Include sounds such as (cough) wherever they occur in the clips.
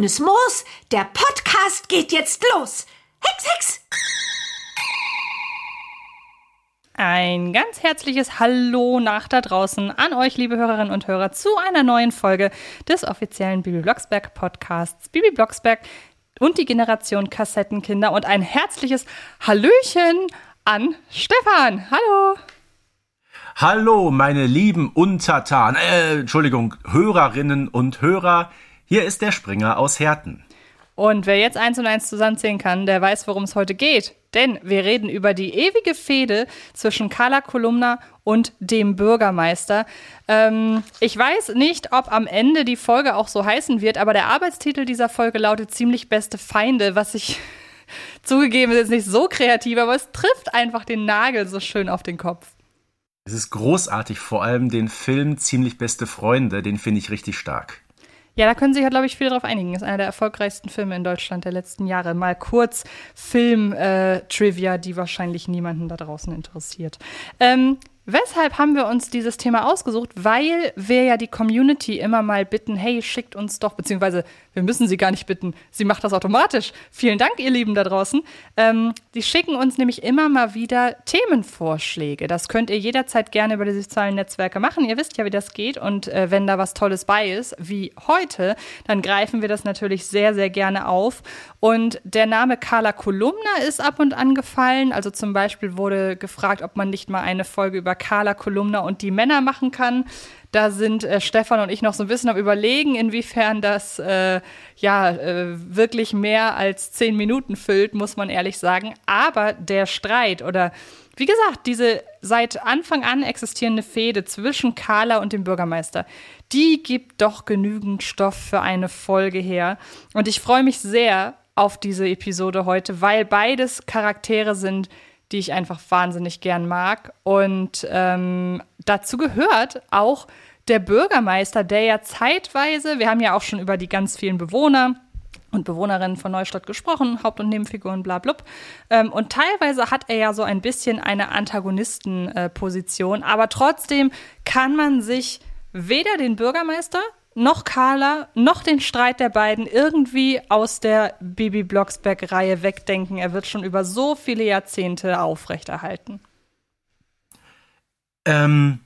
Grünes Moos, der Podcast geht jetzt los. Hex, Hex! Ein ganz herzliches Hallo nach da draußen an euch, liebe Hörerinnen und Hörer, zu einer neuen Folge des offiziellen Bibi Blocksberg Podcasts. Bibi Blocksberg und die Generation Kassettenkinder und ein herzliches Hallöchen an Stefan. Hallo! Hallo, meine lieben Untertan, äh, Entschuldigung, Hörerinnen und Hörer. Hier ist der Springer aus Herten. Und wer jetzt eins und eins zusammenzählen kann, der weiß, worum es heute geht. Denn wir reden über die ewige Fehde zwischen Carla Kolumna und dem Bürgermeister. Ähm, ich weiß nicht, ob am Ende die Folge auch so heißen wird, aber der Arbeitstitel dieser Folge lautet ziemlich beste Feinde, was ich (laughs) zugegeben ist jetzt nicht so kreativ, aber es trifft einfach den Nagel so schön auf den Kopf. Es ist großartig, vor allem den Film Ziemlich beste Freunde, den finde ich richtig stark. Ja, da können sich ja, glaube ich, viele drauf einigen. Ist einer der erfolgreichsten Filme in Deutschland der letzten Jahre. Mal kurz Film-Trivia, äh, die wahrscheinlich niemanden da draußen interessiert. Ähm, Weshalb haben wir uns dieses Thema ausgesucht? Weil wir ja die Community immer mal bitten, hey, schickt uns doch, beziehungsweise wir müssen sie gar nicht bitten, sie macht das automatisch. Vielen Dank, ihr Lieben da draußen. Ähm, die schicken uns nämlich immer mal wieder Themenvorschläge. Das könnt ihr jederzeit gerne über die sozialen Netzwerke machen. Ihr wisst ja, wie das geht. Und äh, wenn da was Tolles bei ist, wie heute, dann greifen wir das natürlich sehr, sehr gerne auf. Und der Name Carla Kolumna ist ab und an gefallen. Also zum Beispiel wurde gefragt, ob man nicht mal eine Folge über Carla Kolumna und die Männer machen kann. Da sind äh, Stefan und ich noch so ein bisschen am Überlegen, inwiefern das äh, ja äh, wirklich mehr als zehn Minuten füllt, muss man ehrlich sagen. Aber der Streit oder wie gesagt, diese seit Anfang an existierende Fehde zwischen Carla und dem Bürgermeister, die gibt doch genügend Stoff für eine Folge her. Und ich freue mich sehr auf diese Episode heute, weil beides Charaktere sind, die ich einfach wahnsinnig gern mag. Und ähm, dazu gehört auch der Bürgermeister, der ja zeitweise, wir haben ja auch schon über die ganz vielen Bewohner und Bewohnerinnen von Neustadt gesprochen, Haupt- und Nebenfiguren, bla blub. Ähm, und teilweise hat er ja so ein bisschen eine Antagonistenposition, äh, aber trotzdem kann man sich weder den Bürgermeister noch Carla, noch den Streit der beiden irgendwie aus der Bibi Blocksberg-Reihe wegdenken. Er wird schon über so viele Jahrzehnte aufrechterhalten. Ähm,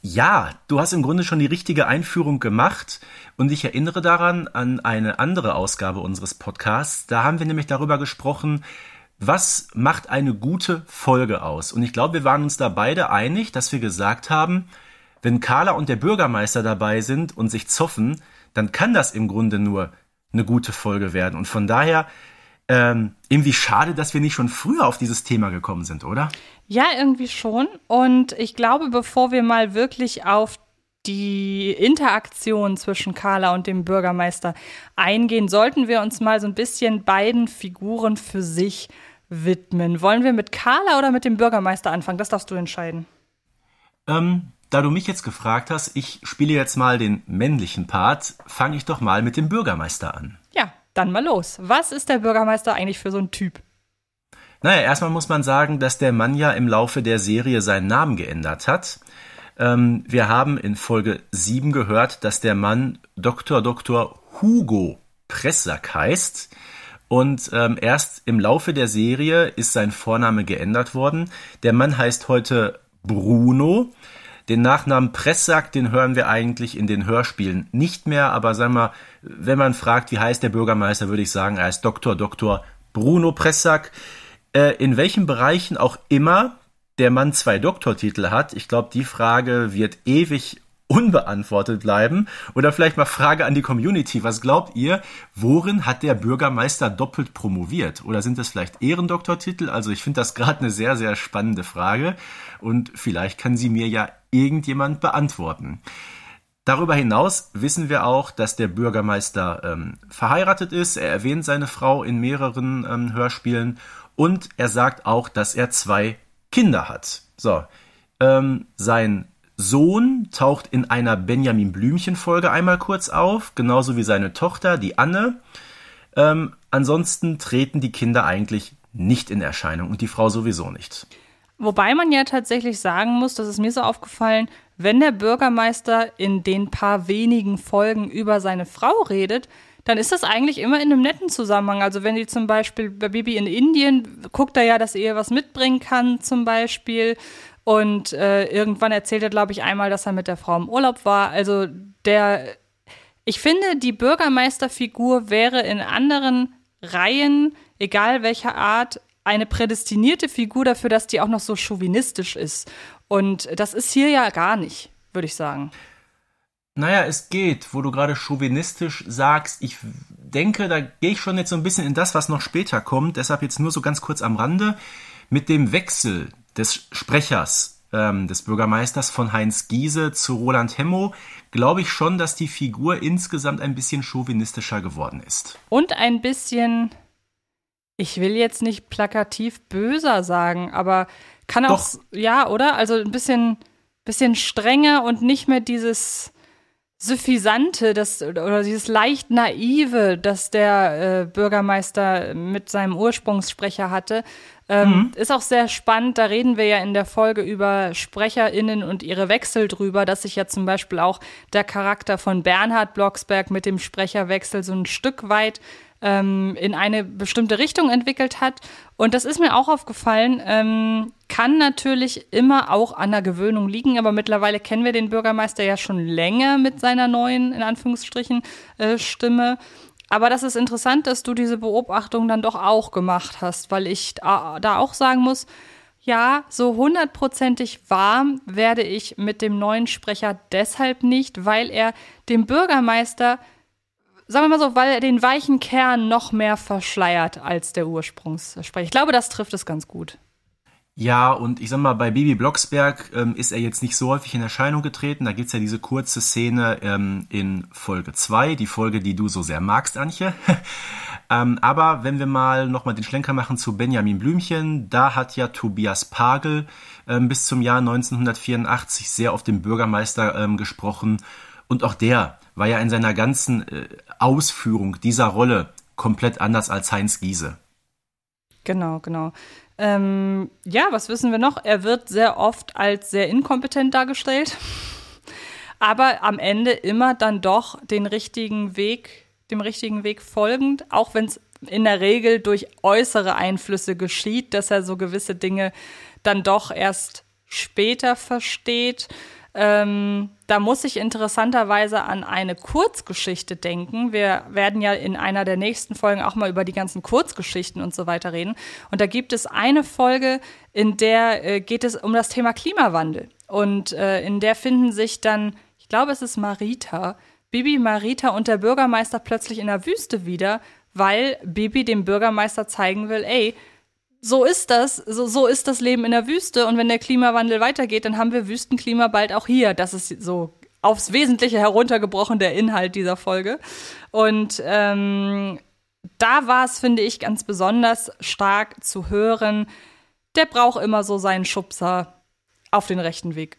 ja, du hast im Grunde schon die richtige Einführung gemacht und ich erinnere daran an eine andere Ausgabe unseres Podcasts. Da haben wir nämlich darüber gesprochen, was macht eine gute Folge aus? Und ich glaube, wir waren uns da beide einig, dass wir gesagt haben, wenn Carla und der Bürgermeister dabei sind und sich zoffen, dann kann das im Grunde nur eine gute Folge werden. Und von daher ähm, irgendwie schade, dass wir nicht schon früher auf dieses Thema gekommen sind, oder? Ja, irgendwie schon. Und ich glaube, bevor wir mal wirklich auf die Interaktion zwischen Carla und dem Bürgermeister eingehen, sollten wir uns mal so ein bisschen beiden Figuren für sich widmen. Wollen wir mit Carla oder mit dem Bürgermeister anfangen? Das darfst du entscheiden. Ähm, da du mich jetzt gefragt hast, ich spiele jetzt mal den männlichen Part, fange ich doch mal mit dem Bürgermeister an. Ja, dann mal los. Was ist der Bürgermeister eigentlich für so ein Typ? Naja, erstmal muss man sagen, dass der Mann ja im Laufe der Serie seinen Namen geändert hat. Ähm, wir haben in Folge 7 gehört, dass der Mann Dr. Dr. Hugo Pressack heißt. Und ähm, erst im Laufe der Serie ist sein Vorname geändert worden. Der Mann heißt heute Bruno. Den Nachnamen Pressack, den hören wir eigentlich in den Hörspielen nicht mehr, aber sagen wir, wenn man fragt, wie heißt der Bürgermeister, würde ich sagen, er ist Dr. Dr. Bruno Pressack. Äh, in welchen Bereichen auch immer der Mann zwei Doktortitel hat, ich glaube, die Frage wird ewig unbeantwortet bleiben. Oder vielleicht mal Frage an die Community. Was glaubt ihr, worin hat der Bürgermeister doppelt promoviert? Oder sind das vielleicht Ehrendoktortitel? Also ich finde das gerade eine sehr, sehr spannende Frage. Und vielleicht kann sie mir ja irgendjemand beantworten. Darüber hinaus wissen wir auch, dass der Bürgermeister ähm, verheiratet ist. Er erwähnt seine Frau in mehreren ähm, Hörspielen und er sagt auch, dass er zwei Kinder hat. So, ähm, sein Sohn taucht in einer Benjamin Blümchen Folge einmal kurz auf, genauso wie seine Tochter, die Anne. Ähm, ansonsten treten die Kinder eigentlich nicht in Erscheinung und die Frau sowieso nicht. Wobei man ja tatsächlich sagen muss, das ist mir so aufgefallen, wenn der Bürgermeister in den paar wenigen Folgen über seine Frau redet, dann ist das eigentlich immer in einem netten Zusammenhang. Also wenn die zum Beispiel bei Bibi in Indien guckt er ja, dass er was mitbringen kann, zum Beispiel. Und äh, irgendwann erzählt er, glaube ich, einmal, dass er mit der Frau im Urlaub war. Also der, ich finde, die Bürgermeisterfigur wäre in anderen Reihen, egal welcher Art, eine prädestinierte Figur dafür, dass die auch noch so chauvinistisch ist. Und das ist hier ja gar nicht, würde ich sagen. Naja, es geht, wo du gerade chauvinistisch sagst. Ich denke, da gehe ich schon jetzt so ein bisschen in das, was noch später kommt. Deshalb jetzt nur so ganz kurz am Rande. Mit dem Wechsel des Sprechers ähm, des Bürgermeisters von Heinz Giese zu Roland Hemmo glaube ich schon, dass die Figur insgesamt ein bisschen chauvinistischer geworden ist. Und ein bisschen, ich will jetzt nicht plakativ böser sagen, aber kann auch, Doch. ja, oder? Also ein bisschen, bisschen strenger und nicht mehr dieses Suffisante, das oder dieses leicht naive, das der äh, Bürgermeister mit seinem Ursprungssprecher hatte, ähm, mhm. ist auch sehr spannend. Da reden wir ja in der Folge über SprecherInnen und ihre Wechsel drüber, dass sich ja zum Beispiel auch der Charakter von Bernhard Blocksberg mit dem Sprecherwechsel so ein Stück weit ähm, in eine bestimmte Richtung entwickelt hat. Und das ist mir auch aufgefallen, ähm, kann natürlich immer auch an der Gewöhnung liegen, aber mittlerweile kennen wir den Bürgermeister ja schon länger mit seiner neuen, in Anführungsstrichen, äh, Stimme. Aber das ist interessant, dass du diese Beobachtung dann doch auch gemacht hast, weil ich da, da auch sagen muss, ja, so hundertprozentig warm werde ich mit dem neuen Sprecher deshalb nicht, weil er dem Bürgermeister sagen wir mal so, weil er den weichen Kern noch mehr verschleiert als der Ursprungssprecher. Ich glaube, das trifft es ganz gut. Ja, und ich sag mal, bei Baby Blocksberg ähm, ist er jetzt nicht so häufig in Erscheinung getreten. Da gibt's ja diese kurze Szene ähm, in Folge 2, die Folge, die du so sehr magst, Antje. (laughs) ähm, aber wenn wir mal nochmal den Schlenker machen zu Benjamin Blümchen, da hat ja Tobias Pagel ähm, bis zum Jahr 1984 sehr auf den Bürgermeister ähm, gesprochen. Und auch der war ja in seiner ganzen äh, Ausführung dieser Rolle komplett anders als Heinz Giese. Genau, genau. Ähm, ja, was wissen wir noch? Er wird sehr oft als sehr inkompetent dargestellt, (laughs) aber am Ende immer dann doch den richtigen Weg, dem richtigen Weg folgend, auch wenn es in der Regel durch äußere Einflüsse geschieht, dass er so gewisse Dinge dann doch erst später versteht. Ähm, da muss ich interessanterweise an eine Kurzgeschichte denken. Wir werden ja in einer der nächsten Folgen auch mal über die ganzen Kurzgeschichten und so weiter reden. Und da gibt es eine Folge, in der äh, geht es um das Thema Klimawandel. Und äh, in der finden sich dann, ich glaube, es ist Marita, Bibi, Marita und der Bürgermeister plötzlich in der Wüste wieder, weil Bibi dem Bürgermeister zeigen will, ey, so ist das, so, so ist das Leben in der Wüste. Und wenn der Klimawandel weitergeht, dann haben wir Wüstenklima bald auch hier. Das ist so aufs Wesentliche heruntergebrochen der Inhalt dieser Folge. Und ähm, da war es, finde ich, ganz besonders stark zu hören. Der braucht immer so seinen Schubser auf den rechten Weg.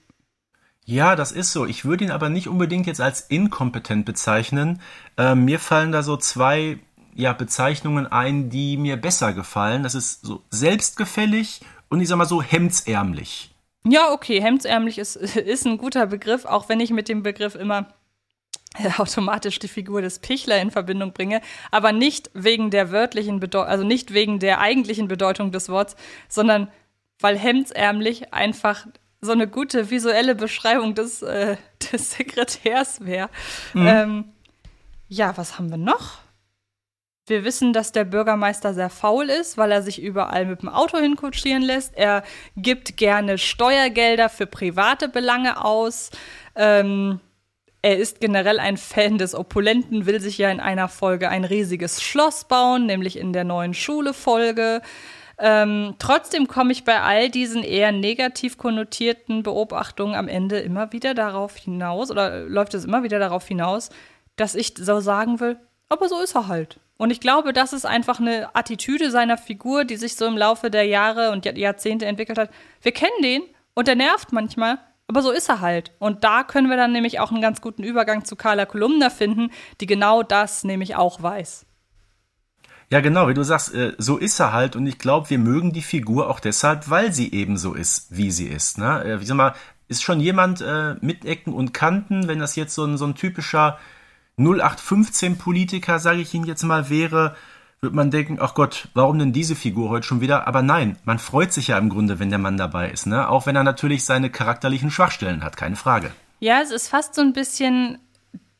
Ja, das ist so. Ich würde ihn aber nicht unbedingt jetzt als inkompetent bezeichnen. Ähm, mir fallen da so zwei ja, Bezeichnungen ein, die mir besser gefallen. Das ist so selbstgefällig und ich sag mal so hemdsärmlich. Ja, okay, hemdsärmlich ist, (laughs) ist ein guter Begriff, auch wenn ich mit dem Begriff immer äh, automatisch die Figur des Pichler in Verbindung bringe, aber nicht wegen der wörtlichen Bedeutung, also nicht wegen der eigentlichen Bedeutung des Wortes, sondern weil hemdsärmlich einfach so eine gute visuelle Beschreibung des, äh, (laughs) des Sekretärs wäre. Mhm. Ähm, ja, was haben wir noch? Wir wissen, dass der Bürgermeister sehr faul ist, weil er sich überall mit dem Auto hinkutschieren lässt. Er gibt gerne Steuergelder für private Belange aus. Ähm, er ist generell ein Fan des Opulenten, will sich ja in einer Folge ein riesiges Schloss bauen, nämlich in der neuen Schule-Folge. Ähm, trotzdem komme ich bei all diesen eher negativ konnotierten Beobachtungen am Ende immer wieder darauf hinaus, oder läuft es immer wieder darauf hinaus, dass ich so sagen will, aber so ist er halt. Und ich glaube, das ist einfach eine Attitüde seiner Figur, die sich so im Laufe der Jahre und Jahrzehnte entwickelt hat. Wir kennen den und der nervt manchmal, aber so ist er halt. Und da können wir dann nämlich auch einen ganz guten Übergang zu Carla Kolumna finden, die genau das nämlich auch weiß. Ja, genau, wie du sagst, äh, so ist er halt und ich glaube, wir mögen die Figur auch deshalb, weil sie eben so ist, wie sie ist. Ne? Äh, wie sag mal, ist schon jemand äh, mit Ecken und Kanten, wenn das jetzt so ein, so ein typischer 0815-Politiker, sage ich Ihnen jetzt mal, wäre, wird man denken, ach Gott, warum denn diese Figur heute schon wieder? Aber nein, man freut sich ja im Grunde, wenn der Mann dabei ist, ne? Auch wenn er natürlich seine charakterlichen Schwachstellen hat, keine Frage. Ja, es ist fast so ein bisschen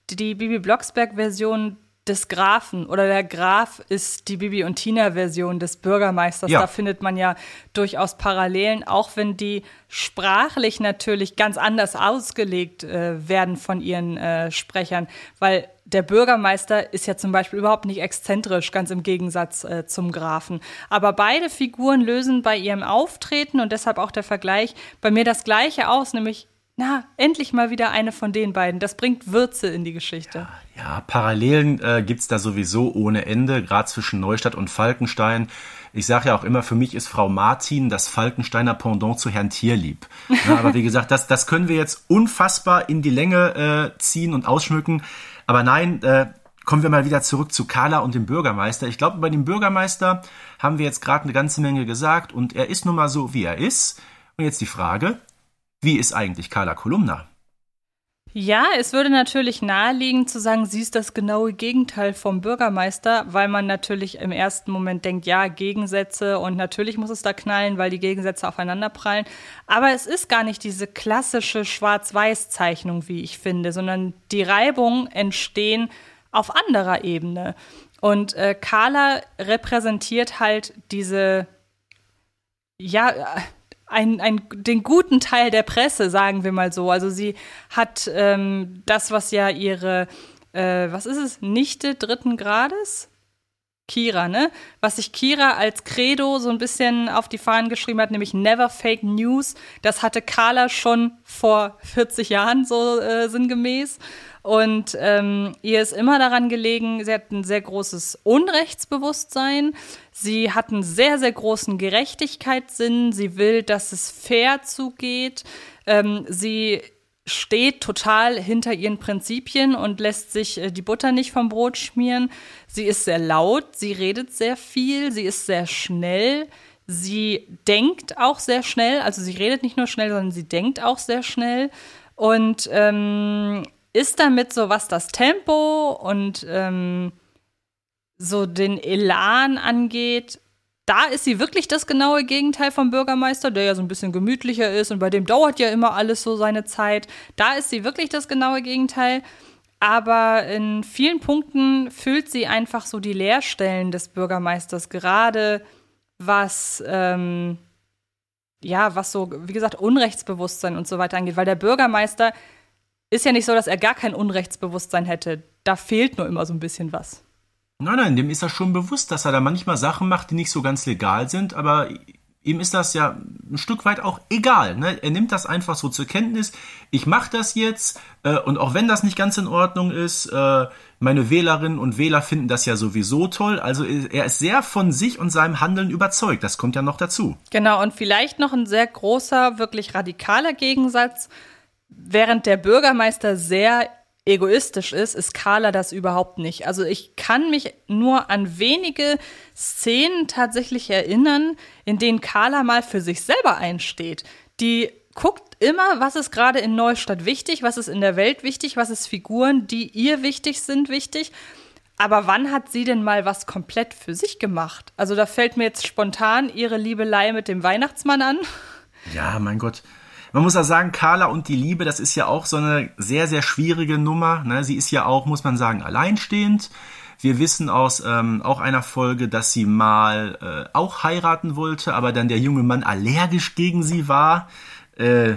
die Bibi Blocksberg-Version des Grafen oder der Graf ist die Bibi und Tina-Version des Bürgermeisters. Ja. Da findet man ja durchaus Parallelen, auch wenn die sprachlich natürlich ganz anders ausgelegt äh, werden von ihren äh, Sprechern, weil der Bürgermeister ist ja zum Beispiel überhaupt nicht exzentrisch, ganz im Gegensatz äh, zum Grafen. Aber beide Figuren lösen bei ihrem Auftreten und deshalb auch der Vergleich bei mir das Gleiche aus, nämlich na, endlich mal wieder eine von den beiden. Das bringt Würze in die Geschichte. Ja, ja Parallelen äh, gibt da sowieso ohne Ende, gerade zwischen Neustadt und Falkenstein. Ich sage ja auch immer, für mich ist Frau Martin das Falkensteiner Pendant zu Herrn Tierlieb. (laughs) Ja, aber wie gesagt, das, das können wir jetzt unfassbar in die Länge äh, ziehen und ausschmücken. Aber nein, äh, kommen wir mal wieder zurück zu Carla und dem Bürgermeister. Ich glaube, bei dem Bürgermeister haben wir jetzt gerade eine ganze Menge gesagt und er ist nun mal so, wie er ist. Und jetzt die Frage, wie ist eigentlich Carla Kolumna? Ja, es würde natürlich naheliegen zu sagen, sie ist das genaue Gegenteil vom Bürgermeister, weil man natürlich im ersten Moment denkt, ja, Gegensätze und natürlich muss es da knallen, weil die Gegensätze aufeinander prallen. Aber es ist gar nicht diese klassische Schwarz-Weiß-Zeichnung, wie ich finde, sondern die Reibungen entstehen auf anderer Ebene. Und äh, Carla repräsentiert halt diese, ja, ein, ein, den guten Teil der Presse, sagen wir mal so. Also sie hat ähm, das, was ja ihre, äh, was ist es, Nichte dritten Grades? Kira, ne? Was sich Kira als Credo so ein bisschen auf die Fahnen geschrieben hat, nämlich Never Fake News. Das hatte Carla schon vor 40 Jahren so äh, sinngemäß. Und ähm, ihr ist immer daran gelegen, sie hat ein sehr großes Unrechtsbewusstsein. Sie hat einen sehr, sehr großen Gerechtigkeitssinn. Sie will, dass es fair zugeht. Ähm, sie steht total hinter ihren Prinzipien und lässt sich äh, die Butter nicht vom Brot schmieren. Sie ist sehr laut, sie redet sehr viel, sie ist sehr schnell. Sie denkt auch sehr schnell, also sie redet nicht nur schnell, sondern sie denkt auch sehr schnell. Und ähm, ist damit so, was das Tempo und ähm, so den Elan angeht, da ist sie wirklich das genaue Gegenteil vom Bürgermeister, der ja so ein bisschen gemütlicher ist und bei dem dauert ja immer alles so seine Zeit. Da ist sie wirklich das genaue Gegenteil. Aber in vielen Punkten füllt sie einfach so die Leerstellen des Bürgermeisters, gerade was, ähm, ja, was so, wie gesagt, Unrechtsbewusstsein und so weiter angeht, weil der Bürgermeister ist ja nicht so, dass er gar kein Unrechtsbewusstsein hätte. Da fehlt nur immer so ein bisschen was. Nein, nein, dem ist er schon bewusst, dass er da manchmal Sachen macht, die nicht so ganz legal sind, aber ihm ist das ja ein Stück weit auch egal. Ne? Er nimmt das einfach so zur Kenntnis. Ich mache das jetzt äh, und auch wenn das nicht ganz in Ordnung ist, äh, meine Wählerinnen und Wähler finden das ja sowieso toll. Also er ist sehr von sich und seinem Handeln überzeugt. Das kommt ja noch dazu. Genau, und vielleicht noch ein sehr großer, wirklich radikaler Gegensatz während der Bürgermeister sehr egoistisch ist, ist Carla das überhaupt nicht. Also ich kann mich nur an wenige Szenen tatsächlich erinnern, in denen Carla mal für sich selber einsteht. Die guckt immer, was ist gerade in Neustadt wichtig, was ist in der Welt wichtig, was ist Figuren, die ihr wichtig sind, wichtig. Aber wann hat sie denn mal was komplett für sich gemacht? Also da fällt mir jetzt spontan ihre Liebelei mit dem Weihnachtsmann an. Ja, mein Gott. Man muss ja sagen, Carla und die Liebe, das ist ja auch so eine sehr, sehr schwierige Nummer. Ne? Sie ist ja auch, muss man sagen, alleinstehend. Wir wissen aus ähm, auch einer Folge, dass sie mal äh, auch heiraten wollte, aber dann der junge Mann allergisch gegen sie war. Äh,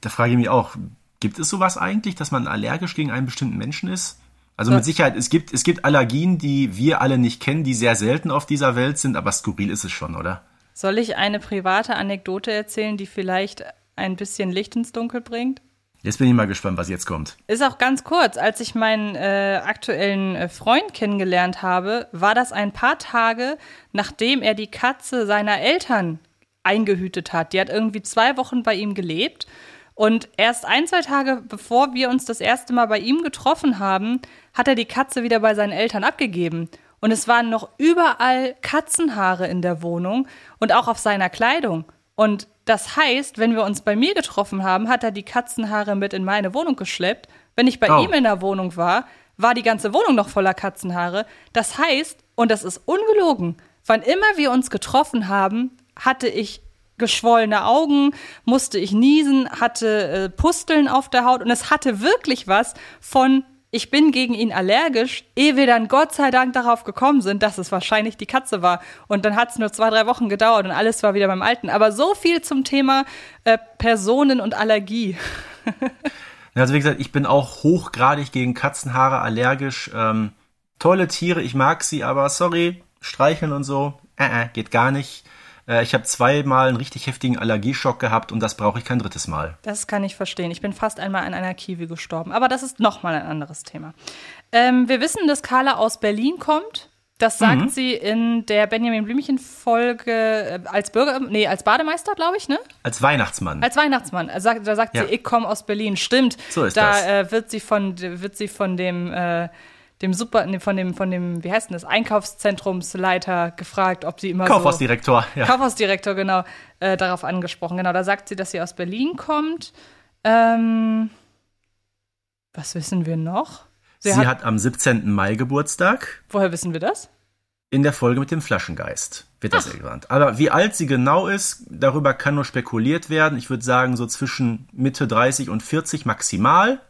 da frage ich mich auch, gibt es sowas eigentlich, dass man allergisch gegen einen bestimmten Menschen ist? Also mit Sicherheit, es gibt, es gibt Allergien, die wir alle nicht kennen, die sehr selten auf dieser Welt sind, aber skurril ist es schon, oder? Soll ich eine private Anekdote erzählen, die vielleicht ein bisschen Licht ins Dunkel bringt. Jetzt bin ich mal gespannt, was jetzt kommt. Ist auch ganz kurz. Als ich meinen äh, aktuellen äh, Freund kennengelernt habe, war das ein paar Tage, nachdem er die Katze seiner Eltern eingehütet hat. Die hat irgendwie zwei Wochen bei ihm gelebt. Und erst ein, zwei Tage bevor wir uns das erste Mal bei ihm getroffen haben, hat er die Katze wieder bei seinen Eltern abgegeben. Und es waren noch überall Katzenhaare in der Wohnung und auch auf seiner Kleidung. Und das heißt, wenn wir uns bei mir getroffen haben, hat er die Katzenhaare mit in meine Wohnung geschleppt. Wenn ich bei oh. ihm in der Wohnung war, war die ganze Wohnung noch voller Katzenhaare. Das heißt, und das ist ungelogen, wann immer wir uns getroffen haben, hatte ich geschwollene Augen, musste ich niesen, hatte äh, Pusteln auf der Haut und es hatte wirklich was von ich bin gegen ihn allergisch, ehe wir dann Gott sei Dank darauf gekommen sind, dass es wahrscheinlich die Katze war. Und dann hat es nur zwei, drei Wochen gedauert und alles war wieder beim Alten. Aber so viel zum Thema äh, Personen und Allergie. (laughs) also wie gesagt, ich bin auch hochgradig gegen Katzenhaare allergisch. Ähm, tolle Tiere, ich mag sie, aber sorry, streicheln und so, äh, äh, geht gar nicht. Äh, ich habe zweimal einen richtig heftigen Allergieschock gehabt und das brauche ich kein drittes Mal. Das kann ich verstehen. Ich bin fast einmal an einer Kiwi gestorben. Aber das ist nochmal ein anderes Thema. Ähm, wir wissen, dass Carla aus Berlin kommt. Das sagt mhm. sie in der Benjamin Blümchen-Folge äh, als Bürger, nee, als Bademeister, glaube ich, ne? Als Weihnachtsmann. Als Weihnachtsmann. Da sagt, da sagt ja. sie, ich komme aus Berlin. Stimmt. So ist da, das. Da äh, wird sie von, wird sie von dem äh, dem Super, von dem, von dem, wie heißt denn das, Einkaufszentrumsleiter gefragt, ob sie immer Kaufhausdirektor, so, ja. Kaufhausdirektor, genau, äh, darauf angesprochen. Genau, da sagt sie, dass sie aus Berlin kommt. Ähm, was wissen wir noch? Sie, sie hat, hat, am 17. Mai Geburtstag. Woher wissen wir das? In der Folge mit dem Flaschengeist wird das erwähnt. Aber wie alt sie genau ist, darüber kann nur spekuliert werden. Ich würde sagen, so zwischen Mitte 30 und 40 maximal.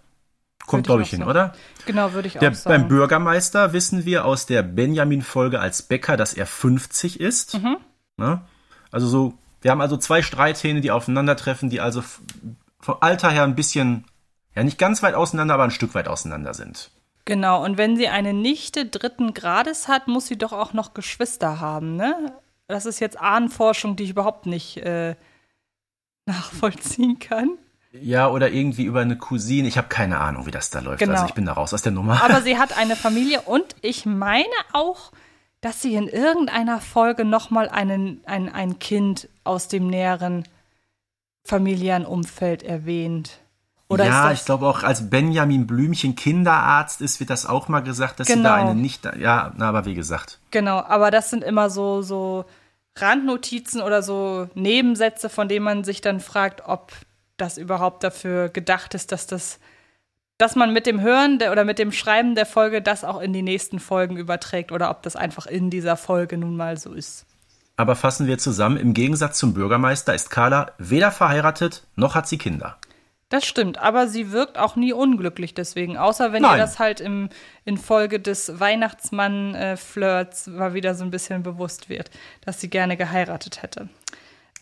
Kommt, glaube ich, hin, sagen. oder? Genau, würde ich der, auch sagen. Beim Bürgermeister wissen wir aus der Benjamin-Folge als Bäcker, dass er 50 ist. Mhm. Ne? Also so, wir haben also zwei Streithähne, die aufeinandertreffen, die also vom Alter her ein bisschen, ja nicht ganz weit auseinander, aber ein Stück weit auseinander sind. Genau, und wenn sie eine Nichte dritten Grades hat, muss sie doch auch noch Geschwister haben, ne? Das ist jetzt Ahnenforschung, die ich überhaupt nicht äh, (laughs) nachvollziehen kann. Ja, oder irgendwie über eine Cousine. Ich habe keine Ahnung, wie das da läuft. Genau. Also ich bin da raus aus der Nummer. Aber sie (laughs) hat eine Familie und ich meine auch, dass sie in irgendeiner Folge nochmal einen, ein, ein Kind aus dem näheren Familienumfeld erwähnt. Oder ja, ich glaube auch, als Benjamin Blümchen Kinderarzt ist, wird das auch mal gesagt, dass genau. sie da genau. eine nicht. Ja, na, aber wie gesagt. Genau, aber das sind immer so, so Randnotizen oder so Nebensätze, von denen man sich dann fragt, ob das überhaupt dafür gedacht ist, dass das, dass man mit dem Hören der, oder mit dem Schreiben der Folge das auch in die nächsten Folgen überträgt oder ob das einfach in dieser Folge nun mal so ist. Aber fassen wir zusammen, im Gegensatz zum Bürgermeister ist Carla weder verheiratet noch hat sie Kinder. Das stimmt, aber sie wirkt auch nie unglücklich deswegen, außer wenn Nein. ihr das halt im, in Folge des Weihnachtsmann-Flirts äh, mal wieder so ein bisschen bewusst wird, dass sie gerne geheiratet hätte.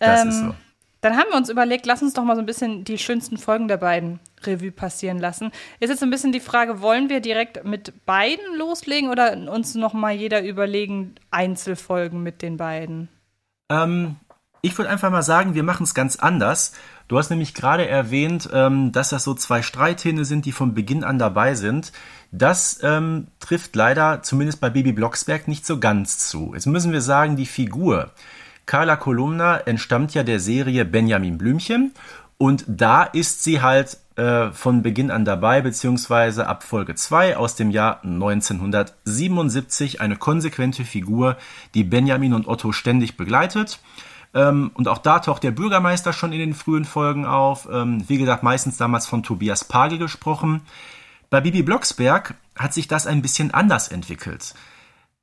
Das ähm, ist so. Dann haben wir uns überlegt, lass uns doch mal so ein bisschen die schönsten Folgen der beiden Revue passieren lassen. Ist jetzt ein bisschen die Frage, wollen wir direkt mit beiden loslegen oder uns noch mal jeder überlegen, Einzelfolgen mit den beiden? Ähm, ich würde einfach mal sagen, wir machen es ganz anders. Du hast nämlich gerade erwähnt, ähm, dass das so zwei Streithähne sind, die von Beginn an dabei sind. Das ähm, trifft leider zumindest bei Baby Blocksberg nicht so ganz zu. Jetzt müssen wir sagen, die Figur Carla Kolumna entstammt ja der Serie Benjamin Blümchen und da ist sie halt äh, von Beginn an dabei, beziehungsweise ab Folge 2 aus dem Jahr 1977 eine konsequente Figur, die Benjamin und Otto ständig begleitet. Ähm, und auch da taucht der Bürgermeister schon in den frühen Folgen auf. Ähm, wie gesagt, meistens damals von Tobias Pagel gesprochen. Bei Bibi Blocksberg hat sich das ein bisschen anders entwickelt.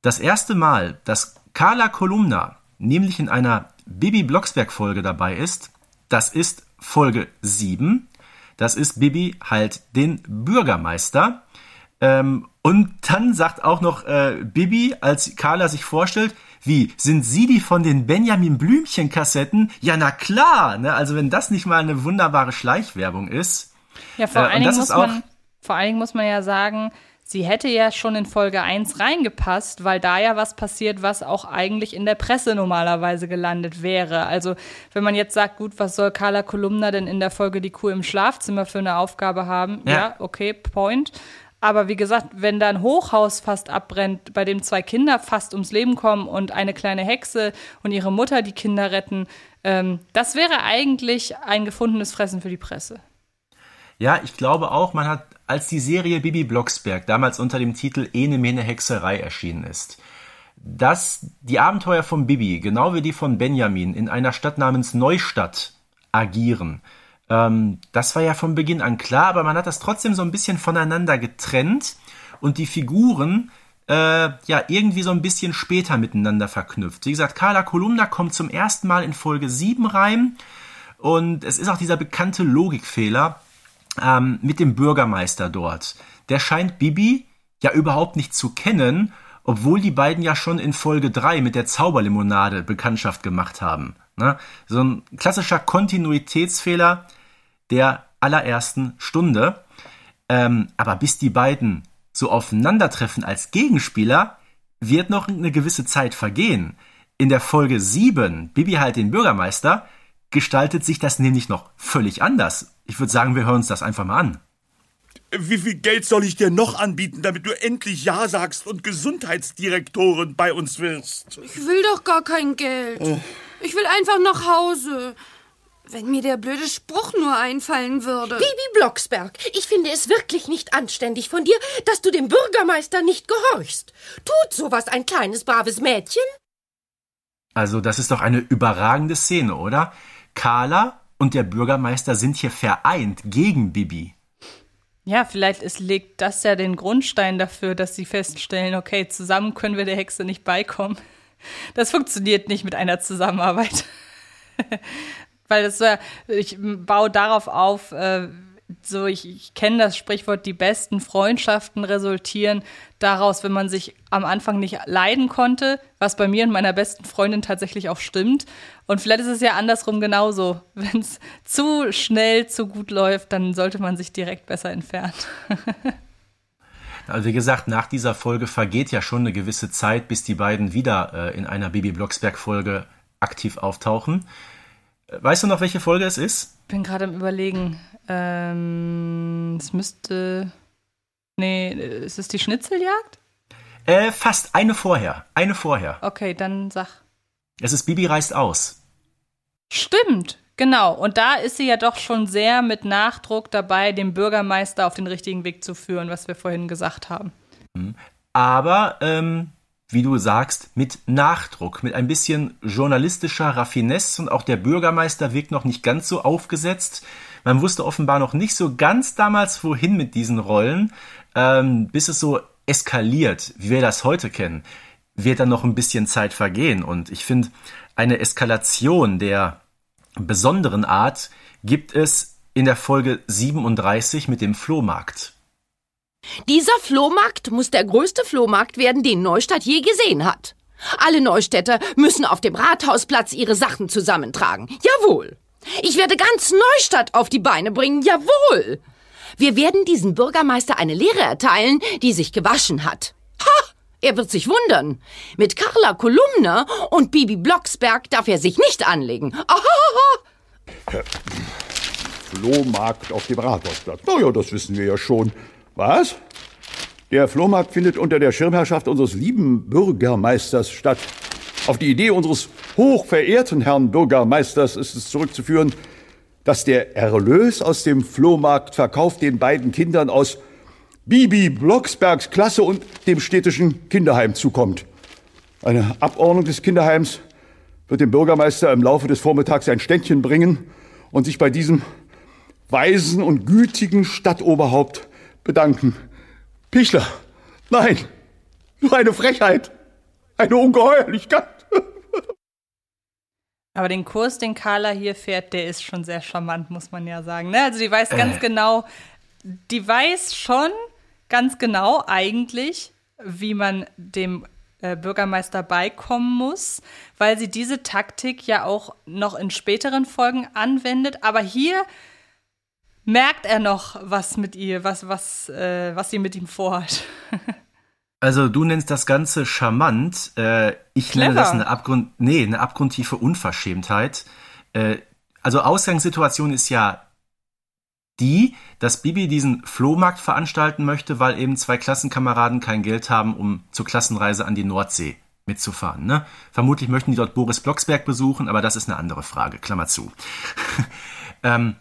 Das erste Mal, dass Carla Kolumna nämlich in einer Bibi Blocksberg-Folge dabei ist. Das ist Folge 7. Das ist Bibi halt den Bürgermeister. Ähm, und dann sagt auch noch äh, Bibi, als Carla sich vorstellt, wie, sind Sie die von den Benjamin Blümchen-Kassetten? Ja, na klar, ne? Also wenn das nicht mal eine wunderbare Schleichwerbung ist. Ja, vor, äh, allen, Dingen muss man, vor allen Dingen muss man ja sagen, sie hätte ja schon in Folge 1 reingepasst, weil da ja was passiert, was auch eigentlich in der Presse normalerweise gelandet wäre. Also, wenn man jetzt sagt, gut, was soll Carla Kolumna denn in der Folge Die Kuh im Schlafzimmer für eine Aufgabe haben? Ja, ja okay, Point. Aber wie gesagt, wenn da ein Hochhaus fast abbrennt, bei dem zwei Kinder fast ums Leben kommen und eine kleine Hexe und ihre Mutter die Kinder retten, ähm, das wäre eigentlich ein gefundenes Fressen für die Presse. Ja, ich glaube auch, man hat als die Serie Bibi Blocksberg damals unter dem Titel Ene Mene Hexerei erschienen ist, dass die Abenteuer von Bibi, genau wie die von Benjamin, in einer Stadt namens Neustadt agieren, ähm, das war ja von Beginn an klar, aber man hat das trotzdem so ein bisschen voneinander getrennt und die Figuren äh, ja irgendwie so ein bisschen später miteinander verknüpft. Wie gesagt, Carla Kolumna kommt zum ersten Mal in Folge 7 rein und es ist auch dieser bekannte Logikfehler ähm, mit dem Bürgermeister dort. Der scheint Bibi ja überhaupt nicht zu kennen, obwohl die beiden ja schon in Folge 3 mit der Zauberlimonade Bekanntschaft gemacht haben. Ne? So ein klassischer Kontinuitätsfehler der allerersten Stunde. Ähm, aber bis die beiden so aufeinandertreffen als Gegenspieler, wird noch eine gewisse Zeit vergehen. In der Folge 7, Bibi halt den Bürgermeister, gestaltet sich das nämlich noch völlig anders. Ich würde sagen, wir hören uns das einfach mal an. Wie viel Geld soll ich dir noch anbieten, damit du endlich Ja sagst und Gesundheitsdirektorin bei uns wirst? Ich will doch gar kein Geld. Oh. Ich will einfach nach Hause. Wenn mir der blöde Spruch nur einfallen würde. Bibi Blocksberg, ich finde es wirklich nicht anständig von dir, dass du dem Bürgermeister nicht gehorchst. Tut sowas ein kleines, braves Mädchen? Also, das ist doch eine überragende Szene, oder? Carla und der Bürgermeister sind hier vereint gegen Bibi. Ja, vielleicht ist, legt das ja den Grundstein dafür, dass sie feststellen, okay, zusammen können wir der Hexe nicht beikommen. Das funktioniert nicht mit einer Zusammenarbeit. (laughs) Weil das ja, ich baue darauf auf, äh, so ich, ich kenne das Sprichwort, die besten Freundschaften resultieren daraus, wenn man sich am Anfang nicht leiden konnte, was bei mir und meiner besten Freundin tatsächlich auch stimmt. Und vielleicht ist es ja andersrum genauso. (laughs) Wenn es zu schnell, zu gut läuft, dann sollte man sich direkt besser entfernen. (laughs) Also wie gesagt, nach dieser Folge vergeht ja schon eine gewisse Zeit, bis die beiden wieder äh, in einer Baby Blocksberg-Folge aktiv auftauchen. Weißt du noch, welche Folge es ist? Bin gerade am überlegen. Ähm, es müsste. Nee, ist es die Schnitzeljagd? Äh, fast. Eine vorher. Eine vorher. Okay, dann sag. Es ist Bibi reist aus. Stimmt, genau. Und da ist sie ja doch schon sehr mit Nachdruck dabei, den Bürgermeister auf den richtigen Weg zu führen, was wir vorhin gesagt haben. Mhm. Aber ähm, wie du sagst, mit Nachdruck, mit ein bisschen journalistischer Raffinesse und auch der Bürgermeister wirkt noch nicht ganz so aufgesetzt. Man wusste offenbar noch nicht so ganz damals, wohin mit diesen Rollen, ähm, bis es so eskaliert, wie wir das heute kennen, wird dann noch ein bisschen Zeit vergehen. Und ich finde, eine Eskalation der besonderen Art gibt es in der Folge 37 mit dem Flohmarkt. Dieser Flohmarkt muss der größte Flohmarkt werden, den Neustadt je gesehen hat. Alle Neustädter müssen auf dem Rathausplatz ihre Sachen zusammentragen. Jawohl. Ich werde ganz Neustadt auf die Beine bringen. Jawohl. Wir werden diesem Bürgermeister eine Lehre erteilen, die sich gewaschen hat. Ha! Er wird sich wundern. Mit Carla Kolumna und Bibi Blocksberg darf er sich nicht anlegen. Ahaha. Flohmarkt auf dem Rathausplatz. Na ja, das wissen wir ja schon. Was? Der Flohmarkt findet unter der Schirmherrschaft unseres lieben Bürgermeisters statt. Auf die Idee unseres hochverehrten Herrn Bürgermeisters ist es zurückzuführen, dass der Erlös aus dem Flohmarktverkauf den beiden Kindern aus Bibi Blocksbergs Klasse und dem städtischen Kinderheim zukommt. Eine Abordnung des Kinderheims wird dem Bürgermeister im Laufe des Vormittags ein Ständchen bringen und sich bei diesem weisen und gütigen Stadtoberhaupt bedanken. Pichler, nein, nur eine Frechheit, eine Ungeheuerlichkeit. Aber den Kurs, den Carla hier fährt, der ist schon sehr charmant, muss man ja sagen. Ne? Also die weiß ganz äh. genau, die weiß schon ganz genau eigentlich, wie man dem äh, Bürgermeister beikommen muss, weil sie diese Taktik ja auch noch in späteren Folgen anwendet. Aber hier merkt er noch was mit ihr, was, was, äh, was sie mit ihm vorhat. (laughs) Also du nennst das Ganze charmant. Äh, ich Clever. nenne das eine, Abgrund, nee, eine abgrundtiefe Unverschämtheit. Äh, also Ausgangssituation ist ja die, dass Bibi diesen Flohmarkt veranstalten möchte, weil eben zwei Klassenkameraden kein Geld haben, um zur Klassenreise an die Nordsee mitzufahren. Ne? Vermutlich möchten die dort Boris Blocksberg besuchen, aber das ist eine andere Frage. Klammer zu. (laughs) ähm,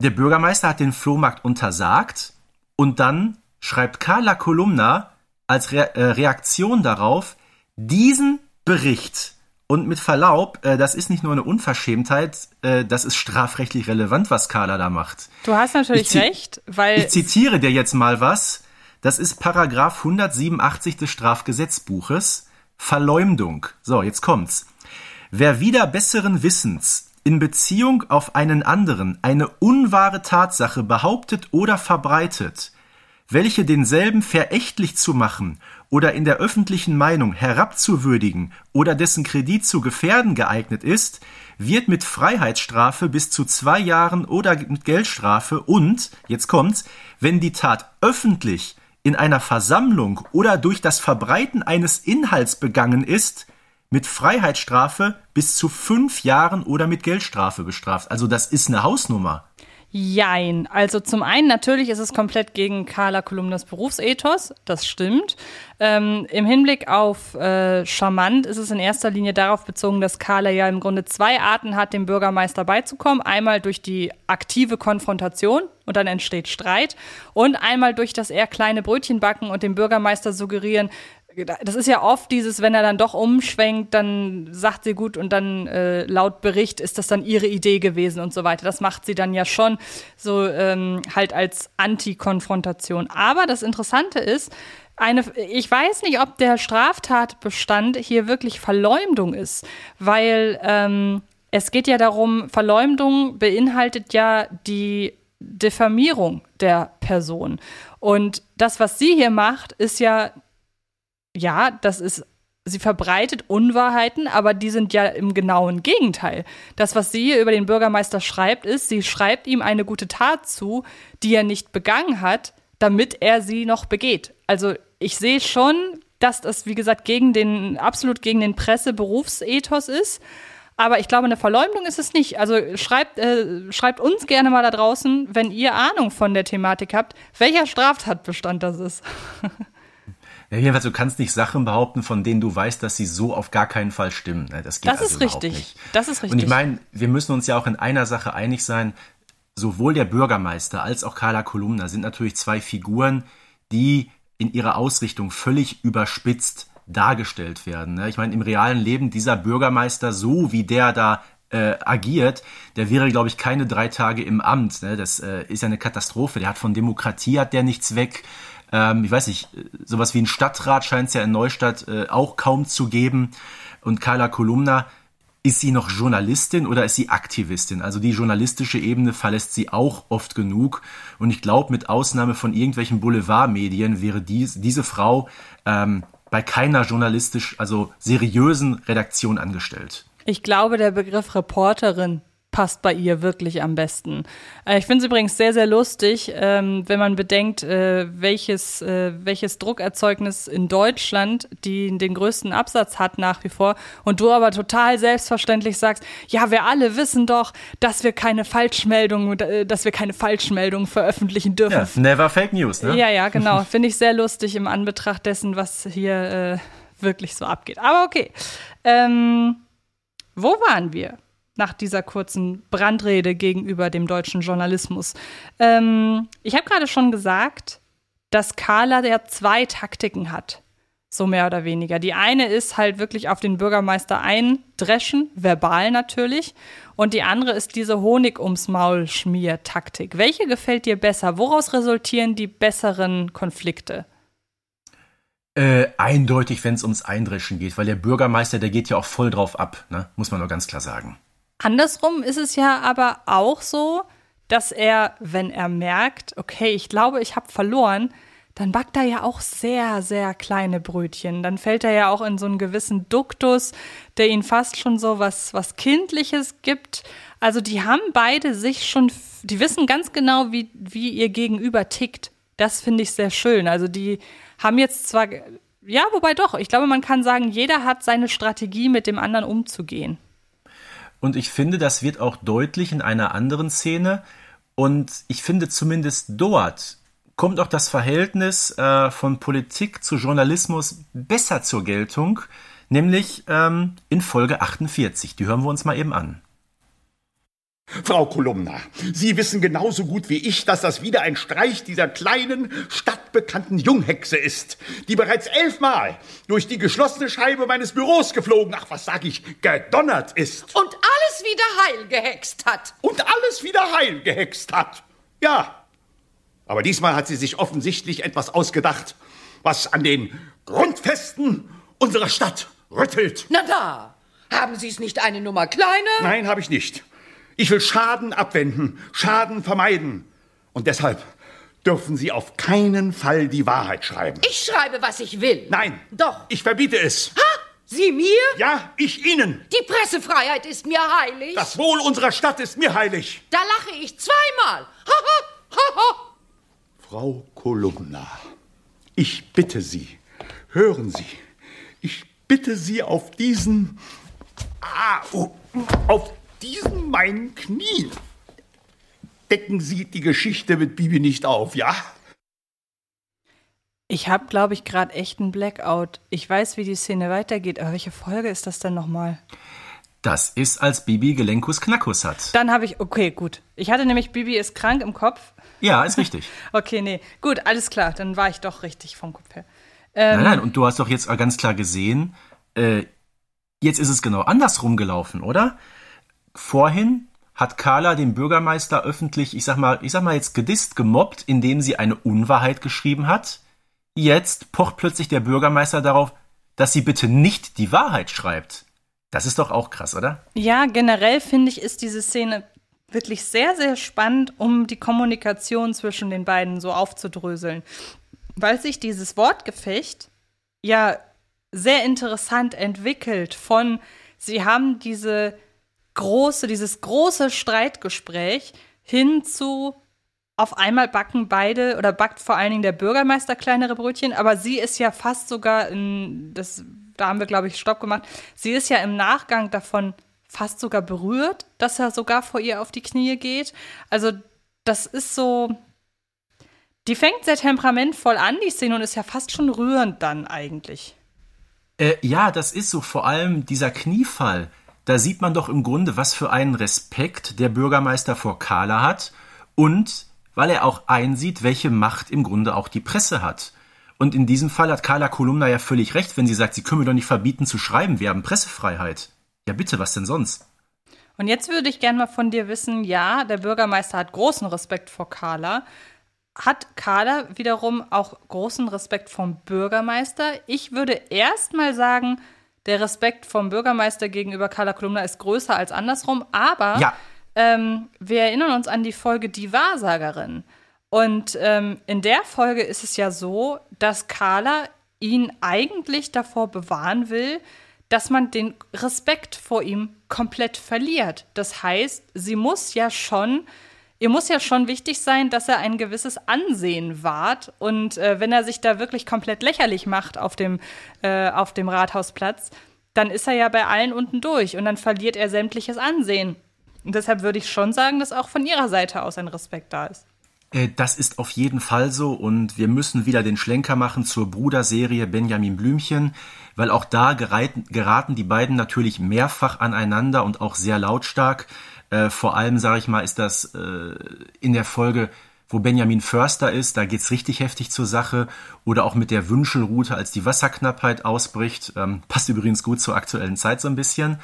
der Bürgermeister hat den Flohmarkt untersagt und dann schreibt Carla Kolumna als Re äh, Reaktion darauf diesen Bericht. Und mit Verlaub, äh, das ist nicht nur eine Unverschämtheit, äh, das ist strafrechtlich relevant, was Carla da macht. Du hast natürlich recht, weil. Ich zitiere dir jetzt mal was. Das ist Paragraph 187 des Strafgesetzbuches. Verleumdung. So, jetzt kommt's. Wer wieder besseren Wissens in Beziehung auf einen anderen eine unwahre Tatsache behauptet oder verbreitet, welche denselben verächtlich zu machen oder in der öffentlichen Meinung herabzuwürdigen oder dessen Kredit zu gefährden geeignet ist, wird mit Freiheitsstrafe bis zu zwei Jahren oder mit Geldstrafe und, jetzt kommt's, wenn die Tat öffentlich in einer Versammlung oder durch das Verbreiten eines Inhalts begangen ist, mit Freiheitsstrafe bis zu fünf Jahren oder mit Geldstrafe bestraft. Also das ist eine Hausnummer. Jein. Also zum einen natürlich ist es komplett gegen Carla Kolumnas Berufsethos, das stimmt. Ähm, Im Hinblick auf äh, charmant ist es in erster Linie darauf bezogen, dass Carla ja im Grunde zwei Arten hat, dem Bürgermeister beizukommen. Einmal durch die aktive Konfrontation und dann entsteht Streit und einmal durch das eher kleine Brötchen backen und dem Bürgermeister suggerieren, das ist ja oft dieses, wenn er dann doch umschwenkt, dann sagt sie gut und dann äh, laut Bericht ist das dann ihre Idee gewesen und so weiter. Das macht sie dann ja schon so ähm, halt als Anti-Konfrontation. Aber das Interessante ist, eine, ich weiß nicht, ob der Straftatbestand hier wirklich Verleumdung ist, weil ähm, es geht ja darum, Verleumdung beinhaltet ja die Diffamierung der Person. Und das, was sie hier macht, ist ja ja, das ist, sie verbreitet Unwahrheiten, aber die sind ja im genauen Gegenteil. Das, was sie hier über den Bürgermeister schreibt, ist, sie schreibt ihm eine gute Tat zu, die er nicht begangen hat, damit er sie noch begeht. Also ich sehe schon, dass das, wie gesagt, gegen den, absolut gegen den Presseberufsethos ist. Aber ich glaube, eine Verleumdung ist es nicht. Also schreibt, äh, schreibt uns gerne mal da draußen, wenn ihr Ahnung von der Thematik habt, welcher Straftatbestand das ist. (laughs) Ja, jedenfalls, du kannst nicht Sachen behaupten, von denen du weißt, dass sie so auf gar keinen Fall stimmen. Ne, das geht das also ist richtig. Nicht. Das ist richtig. Und ich meine, wir müssen uns ja auch in einer Sache einig sein. Sowohl der Bürgermeister als auch Carla Kolumna sind natürlich zwei Figuren, die in ihrer Ausrichtung völlig überspitzt dargestellt werden. Ne? Ich meine, im realen Leben dieser Bürgermeister, so wie der da äh, agiert, der wäre, glaube ich, keine drei Tage im Amt. Ne? Das äh, ist ja eine Katastrophe. Der hat von Demokratie hat der nichts weg. Ähm, ich weiß nicht, sowas wie ein Stadtrat scheint es ja in Neustadt äh, auch kaum zu geben. Und Carla Kolumna, ist sie noch Journalistin oder ist sie Aktivistin? Also die journalistische Ebene verlässt sie auch oft genug. Und ich glaube, mit Ausnahme von irgendwelchen Boulevardmedien wäre dies, diese Frau ähm, bei keiner journalistisch, also seriösen Redaktion angestellt. Ich glaube, der Begriff Reporterin passt bei ihr wirklich am besten. Äh, ich finde es übrigens sehr, sehr lustig, ähm, wenn man bedenkt, äh, welches, äh, welches Druckerzeugnis in Deutschland die den größten Absatz hat nach wie vor und du aber total selbstverständlich sagst, ja, wir alle wissen doch, dass wir keine Falschmeldung, dass wir keine Falschmeldung veröffentlichen dürfen. Ja, never fake news, ne? Ja, ja, genau. (laughs) finde ich sehr lustig im Anbetracht dessen, was hier äh, wirklich so abgeht. Aber okay. Ähm, wo waren wir? Nach dieser kurzen Brandrede gegenüber dem deutschen Journalismus. Ähm, ich habe gerade schon gesagt, dass Carla ja zwei Taktiken hat. So mehr oder weniger. Die eine ist halt wirklich auf den Bürgermeister eindreschen, verbal natürlich. Und die andere ist diese Honig ums Maul schmier Taktik. Welche gefällt dir besser? Woraus resultieren die besseren Konflikte? Äh, eindeutig, wenn es ums Eindreschen geht, weil der Bürgermeister, der geht ja auch voll drauf ab, ne? muss man nur ganz klar sagen. Andersrum ist es ja aber auch so, dass er, wenn er merkt, okay, ich glaube, ich habe verloren, dann backt er ja auch sehr, sehr kleine Brötchen. Dann fällt er ja auch in so einen gewissen Duktus, der ihn fast schon so was, was Kindliches gibt. Also die haben beide sich schon, die wissen ganz genau, wie, wie ihr Gegenüber tickt. Das finde ich sehr schön. Also die haben jetzt zwar, ja, wobei doch, ich glaube, man kann sagen, jeder hat seine Strategie, mit dem anderen umzugehen. Und ich finde, das wird auch deutlich in einer anderen Szene. Und ich finde zumindest dort kommt auch das Verhältnis äh, von Politik zu Journalismus besser zur Geltung, nämlich ähm, in Folge 48. Die hören wir uns mal eben an. Frau Kolumna, Sie wissen genauso gut wie ich, dass das wieder ein Streich dieser kleinen, stadtbekannten Junghexe ist, die bereits elfmal durch die geschlossene Scheibe meines Büros geflogen, ach was sag ich, gedonnert ist. Und alles wieder heil gehext hat. Und alles wieder heil gehext hat. Ja. Aber diesmal hat sie sich offensichtlich etwas ausgedacht, was an den Grundfesten unserer Stadt rüttelt. Na da, haben Sie es nicht eine Nummer kleiner? Nein, habe ich nicht. Ich will Schaden abwenden, Schaden vermeiden. Und deshalb dürfen Sie auf keinen Fall die Wahrheit schreiben. Ich schreibe, was ich will. Nein. Doch. Ich verbiete es. Ha! Sie mir? Ja, ich Ihnen. Die Pressefreiheit ist mir heilig. Das Wohl unserer Stadt ist mir heilig. Da lache ich zweimal. Ha, ha, ha, ha. Frau Kolumna, ich bitte Sie, hören Sie, ich bitte Sie auf diesen, ah, oh, auf diesen meinen Knien. Decken Sie die Geschichte mit Bibi nicht auf, ja? Ich habe, glaube ich, gerade echt einen Blackout. Ich weiß, wie die Szene weitergeht, aber welche Folge ist das denn nochmal? Das ist, als Bibi Gelenkus Knackus hat. Dann habe ich, okay, gut. Ich hatte nämlich, Bibi ist krank im Kopf. Ja, ist richtig. (laughs) Okay, nee. Gut, alles klar. Dann war ich doch richtig vom Kopf her. nein, nein, und du hast doch jetzt ganz klar gesehen, äh, jetzt ist es genau andersrum gelaufen, oder? Vorhin hat Carla den Bürgermeister öffentlich, ich sag mal, ich sag mal jetzt gedisst, gemobbt, indem sie eine Unwahrheit geschrieben hat. Jetzt pocht plötzlich der Bürgermeister darauf, dass sie bitte nicht die Wahrheit schreibt. Das ist doch auch krass, oder? Ja, generell finde ich, ist diese Szene wirklich sehr, sehr spannend, um die Kommunikation zwischen den beiden so aufzudröseln. Weil sich dieses Wortgefecht ja sehr interessant entwickelt von, sie haben diese große, dieses große Streitgespräch hin zu auf einmal backen beide oder backt vor allen Dingen der Bürgermeister kleinere Brötchen, aber sie ist ja fast sogar in, das, da haben wir, glaube ich, Stopp gemacht, sie ist ja im Nachgang davon fast sogar berührt, dass er sogar vor ihr auf die Knie geht. Also, das ist so. Die fängt sehr temperamentvoll an, die Szene, und ist ja fast schon rührend dann eigentlich. Äh, ja, das ist so. Vor allem dieser Kniefall. Da sieht man doch im Grunde, was für einen Respekt der Bürgermeister vor Carla hat und weil er auch einsieht, welche Macht im Grunde auch die Presse hat. Und in diesem Fall hat Carla Kolumna ja völlig recht, wenn sie sagt, sie können mir doch nicht verbieten zu schreiben, wir haben Pressefreiheit. Ja, bitte, was denn sonst? Und jetzt würde ich gerne mal von dir wissen, ja, der Bürgermeister hat großen Respekt vor Carla. Hat Carla wiederum auch großen Respekt vom Bürgermeister? Ich würde erst mal sagen, der Respekt vom Bürgermeister gegenüber Carla Kolumna ist größer als andersrum, aber Ja. ähm, wir erinnern uns an die Folge Die Wahrsagerin. Und ähm, in der Folge ist es ja so, dass Carla ihn eigentlich davor bewahren will, dass man den Respekt vor ihm komplett verliert. Das heißt, sie muss ja schon, ihr muss ja schon wichtig sein, dass er ein gewisses Ansehen wahrt. Und äh, wenn er sich da wirklich komplett lächerlich macht auf dem, äh, auf dem Rathausplatz, dann ist er ja bei allen unten durch und dann verliert er sämtliches Ansehen. Und deshalb würde ich schon sagen, dass auch von ihrer Seite aus ein Respekt da ist. Äh, Das ist auf jeden Fall so und wir müssen wieder den Schlenker machen zur Bruderserie Benjamin Blümchen, weil auch da geraten die beiden natürlich mehrfach aneinander und auch sehr lautstark. Äh, vor allem, sage ich mal, ist das äh, in der Folge, wo Benjamin Förster ist, da geht's richtig heftig zur Sache. Oder auch mit der Wünschelroute, als die Wasserknappheit ausbricht. Ähm, passt übrigens gut zur aktuellen Zeit so ein bisschen.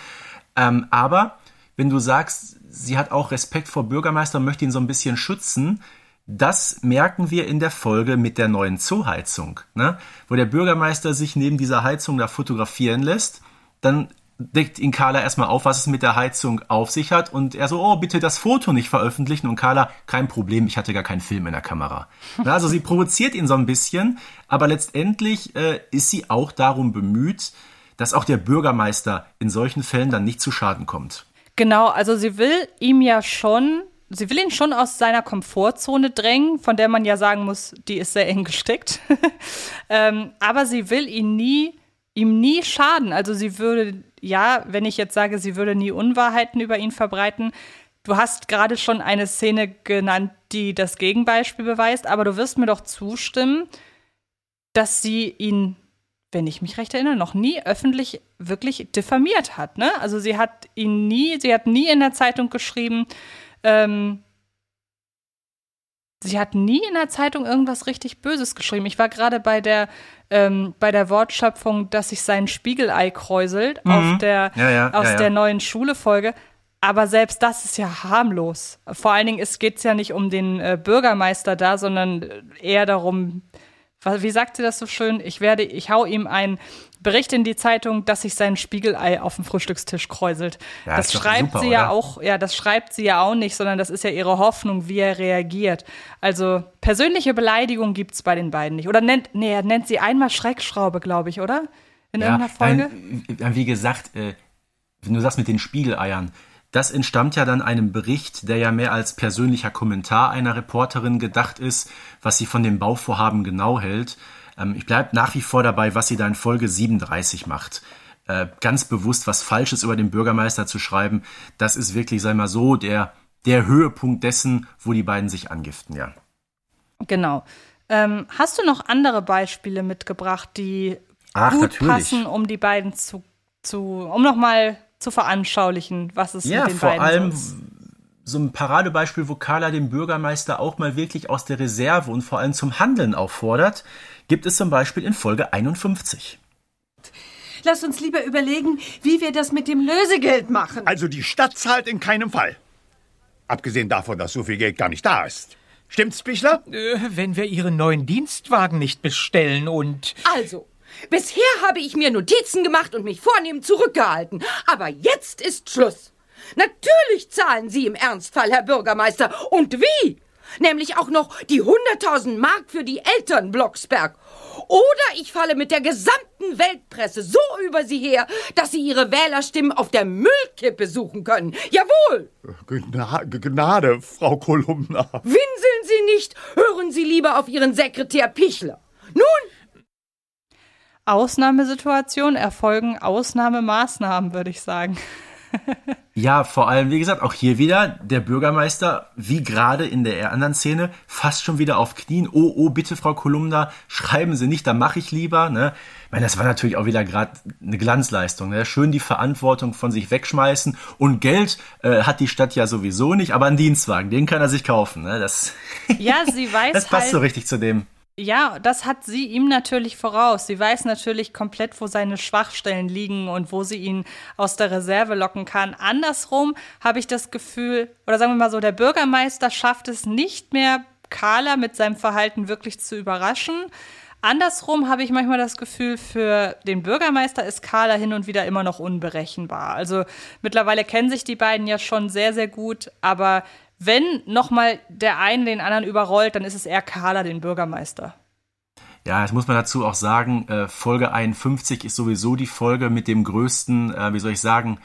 Ähm, aber wenn du sagst, sie hat auch Respekt vor Bürgermeister und möchte ihn so ein bisschen schützen, das merken wir in der Folge mit der neuen Zooheizung, ne? wo der Bürgermeister sich neben dieser Heizung da fotografieren lässt. Dann deckt ihn Carla erstmal auf, was es mit der Heizung auf sich hat. Und er so, oh, bitte das Foto nicht veröffentlichen. Und Carla, kein Problem, ich hatte gar keinen Film in der Kamera. Also sie provoziert ihn so ein bisschen, aber letztendlich äh, ist sie auch darum bemüht, dass auch der Bürgermeister in solchen Fällen dann nicht zu Schaden kommt. Genau, also sie will ihm ja schon, sie will ihn schon aus seiner Komfortzone drängen, von der man ja sagen muss, die ist sehr eng gesteckt. (laughs) ähm, aber sie will ihn nie, ihm nie schaden. Also sie würde, ja, wenn ich jetzt sage, sie würde nie Unwahrheiten über ihn verbreiten. Du hast gerade schon eine Szene genannt, die das Gegenbeispiel beweist, aber du wirst mir doch zustimmen, dass sie ihn wenn ich mich recht erinnere, noch nie öffentlich wirklich diffamiert hat. Ne? Also sie hat ihn nie, sie hat nie in der Zeitung geschrieben, ähm, sie hat nie in der Zeitung irgendwas richtig Böses geschrieben. Ich war gerade bei der ähm, bei der Wortschöpfung, dass sich sein Spiegelei kräuselt auf der Ja, ja, aus ja, der neuen Schule-Folge. Aber selbst das ist ja harmlos. Vor allen Dingen geht es ja nicht um den äh, Bürgermeister da, sondern eher darum, wie sagt sie das so schön? Ich werde, ich hau ihm einen Bericht in die Zeitung, dass sich sein Spiegelei auf dem Frühstückstisch kräuselt. Ja, das schreibt super, sie ja oder? auch, ja, das schreibt sie ja auch nicht, sondern das ist ja ihre Hoffnung, wie er reagiert. Also persönliche Beleidigung gibt's bei den beiden nicht. Oder nennt, nee, er nennt sie einmal Schreckschraube, glaube ich, oder? In ja, irgendeiner Folge? Nein, wie gesagt, äh, wenn du sagst mit den Spiegeleiern, das entstammt ja dann einem Bericht, der ja mehr als persönlicher Kommentar einer Reporterin gedacht ist, was sie von dem Bauvorhaben genau hält. Ähm, ich bleibe nach wie vor dabei, was sie da in Folge 37 macht. Äh, ganz bewusst was Falsches über den Bürgermeister zu schreiben, das ist wirklich, sei mal so, der, der Höhepunkt dessen, wo die beiden sich angiften, ja. Genau. Ähm, hast du noch andere Beispiele mitgebracht, die Ach, gut natürlich. passen, um die beiden zu, zu um nochmal zu veranschaulichen, was es ja, mit den vor beiden allem ist. so ein Paradebeispiel, wo Carla den Bürgermeister auch mal wirklich aus der Reserve und vor allem zum Handeln auffordert, gibt es zum Beispiel in Folge 51. Lass uns lieber überlegen, wie wir das mit dem Lösegeld machen. Also die Stadt zahlt in keinem Fall. Abgesehen davon, dass so viel Geld gar nicht da ist. Stimmt's, Bichler? Äh, wenn wir Ihren neuen Dienstwagen nicht bestellen und. Also, Bisher habe ich mir Notizen gemacht und mich vornehm zurückgehalten. Aber jetzt ist Schluss. Natürlich zahlen Sie im Ernstfall, Herr Bürgermeister. Und wie? Nämlich auch noch die 100.000 Mark für die Eltern Blocksberg. Oder ich falle mit der gesamten Weltpresse so über Sie her, dass Sie Ihre Wählerstimmen auf der Müllkippe suchen können. Jawohl! Gna Gnade, Frau Kolumna. Winseln Sie nicht, hören Sie lieber auf Ihren Sekretär Pichler. Nun, Ausnahmesituationen erfolgen Ausnahmemaßnahmen, würde ich sagen. ja, vor allem, wie gesagt, auch hier wieder der Bürgermeister, wie gerade in der anderen Szene, fast schon wieder auf Knien. Oh, oh, bitte, Frau Kolumna, schreiben Sie nicht, da mache ich lieber. Ne? Ich meine, das war natürlich auch wieder gerade eine Glanzleistung. Ne? Schön die Verantwortung von sich wegschmeißen. Und Geld äh, hat die Stadt ja sowieso nicht, aber einen Dienstwagen, den kann er sich kaufen. Ne? Das, ja, sie weiß (laughs) das passt halt, so richtig zu dem. Ja, das hat sie ihm natürlich voraus. Sie weiß natürlich komplett, wo seine Schwachstellen liegen und wo sie ihn aus der Reserve locken kann. Andersrum habe ich das Gefühl, oder sagen wir mal so, der Bürgermeister schafft es nicht mehr, Carla mit seinem Verhalten wirklich zu überraschen. Andersrum habe ich manchmal das Gefühl, für den Bürgermeister ist Carla hin und wieder immer noch unberechenbar. Also mittlerweile kennen sich die beiden ja schon sehr, sehr gut, aber wenn nochmal der eine den anderen überrollt, dann ist es eher Carla, den Bürgermeister. Ja, das muss man dazu auch sagen, äh, Folge 51 ist sowieso die Folge mit dem größten, äh, wie soll ich sagen,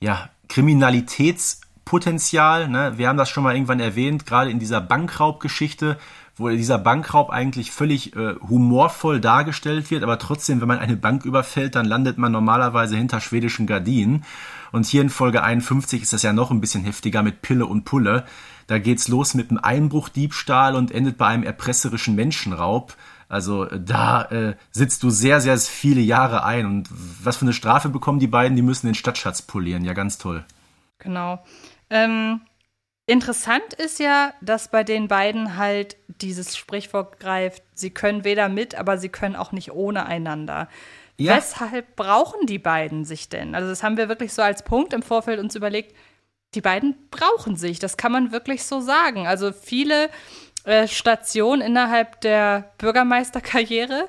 ja, Kriminalitätspotenzial. Ne? Wir haben das schon mal irgendwann erwähnt, gerade in dieser Bankraubgeschichte, wo dieser Bankraub eigentlich völlig äh, humorvoll dargestellt wird, aber trotzdem, wenn man eine Bank überfällt, dann landet man normalerweise hinter schwedischen Gardinen. Und hier in Folge 51 ist das ja noch ein bisschen heftiger mit Pille und Pulle. Da geht's los mit einem Einbruchdiebstahl und endet bei einem erpresserischen Menschenraub. Also äh, da äh, sitzt du sehr, sehr viele Jahre ein. Und was für eine Strafe bekommen die beiden? Die müssen den Stadtschatz polieren. Ja, ganz toll. Genau. Ähm, interessant ist ja, dass bei den beiden halt dieses Sprichwort greift, sie können weder mit, aber sie können auch nicht ohne einander. Ja. Weshalb brauchen die beiden sich denn? Also, das haben wir wirklich so als Punkt im Vorfeld uns überlegt. Die beiden brauchen sich, das kann man wirklich so sagen. Also, viele äh, Stationen innerhalb der Bürgermeisterkarriere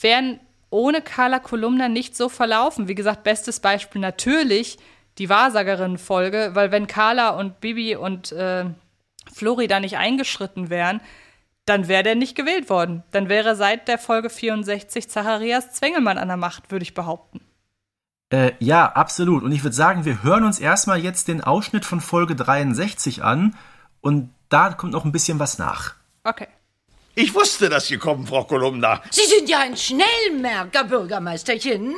wären ohne Carla Kolumna nicht so verlaufen. Wie gesagt, bestes Beispiel natürlich die Wahrsagerin-Folge, weil wenn Carla und Bibi und äh, Flori da nicht eingeschritten wären, dann wäre der nicht gewählt worden. Dann wäre seit der Folge 64 Zacharias Zwengelmann an der Macht, würde ich behaupten. Äh, ja, absolut. Und ich würde sagen, wir hören uns erstmal jetzt den Ausschnitt von Folge 63 an und da kommt noch ein bisschen was nach. Okay. Ich wusste, dass Sie kommen, Frau Kolumna. Sie sind ja ein Schnellmerker, Bürgermeisterchen.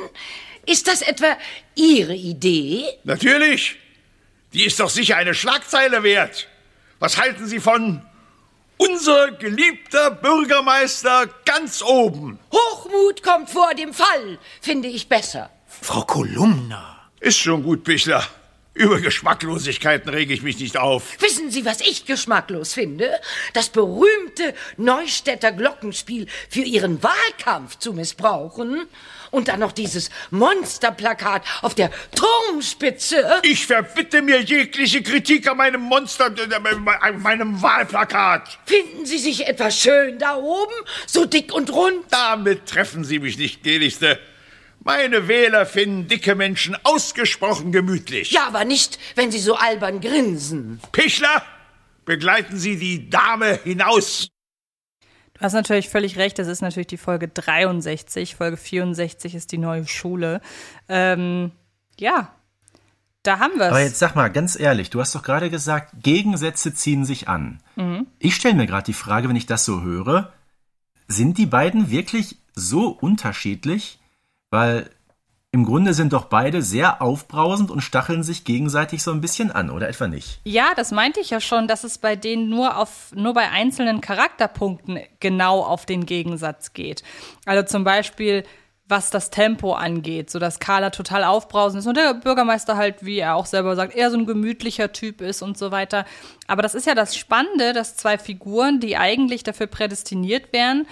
Ist das etwa Ihre Idee? Natürlich. Die ist doch sicher eine Schlagzeile wert. Was halten Sie von unser geliebter Bürgermeister ganz oben. Hochmut kommt vor dem Fall, finde ich besser. Frau Kolumna. Ist schon gut, Bichler. Über Geschmacklosigkeiten rege ich mich nicht auf. Wissen Sie, was ich geschmacklos finde? Das berühmte Neustädter Glockenspiel für Ihren Wahlkampf zu missbrauchen. Und dann noch dieses Monsterplakat auf der Turmspitze. Ich verbitte mir jegliche Kritik an meinem Monster, an meinem Wahlplakat. Finden Sie sich etwas schön da oben? So dick und rund? Damit treffen Sie mich nicht, gnädigste. Meine Wähler finden dicke Menschen ausgesprochen gemütlich. Ja, aber nicht, wenn sie so albern grinsen. Pichler, begleiten Sie die Dame hinaus. Du hast natürlich völlig recht, das ist natürlich die Folge 63. Folge 64 ist die neue Schule. Ähm, ja, da haben wir es. Aber jetzt sag mal ganz ehrlich, du hast doch gerade gesagt, Gegensätze ziehen sich an. Mhm. Ich stelle mir gerade die Frage, wenn ich das so höre, sind die beiden wirklich so unterschiedlich? Weil im Grunde sind doch beide sehr aufbrausend und stacheln sich gegenseitig so ein bisschen an, oder etwa nicht? Ja, das meinte ich ja schon, dass es bei denen nur auf nur bei einzelnen Charakterpunkten genau auf den Gegensatz geht. Also zum Beispiel was das Tempo angeht, so dass Carla total aufbrausend ist und der Bürgermeister halt, wie er auch selber sagt, eher so ein gemütlicher Typ ist und so weiter. Aber das ist ja das Spannende, dass zwei Figuren, die eigentlich dafür prädestiniert wären,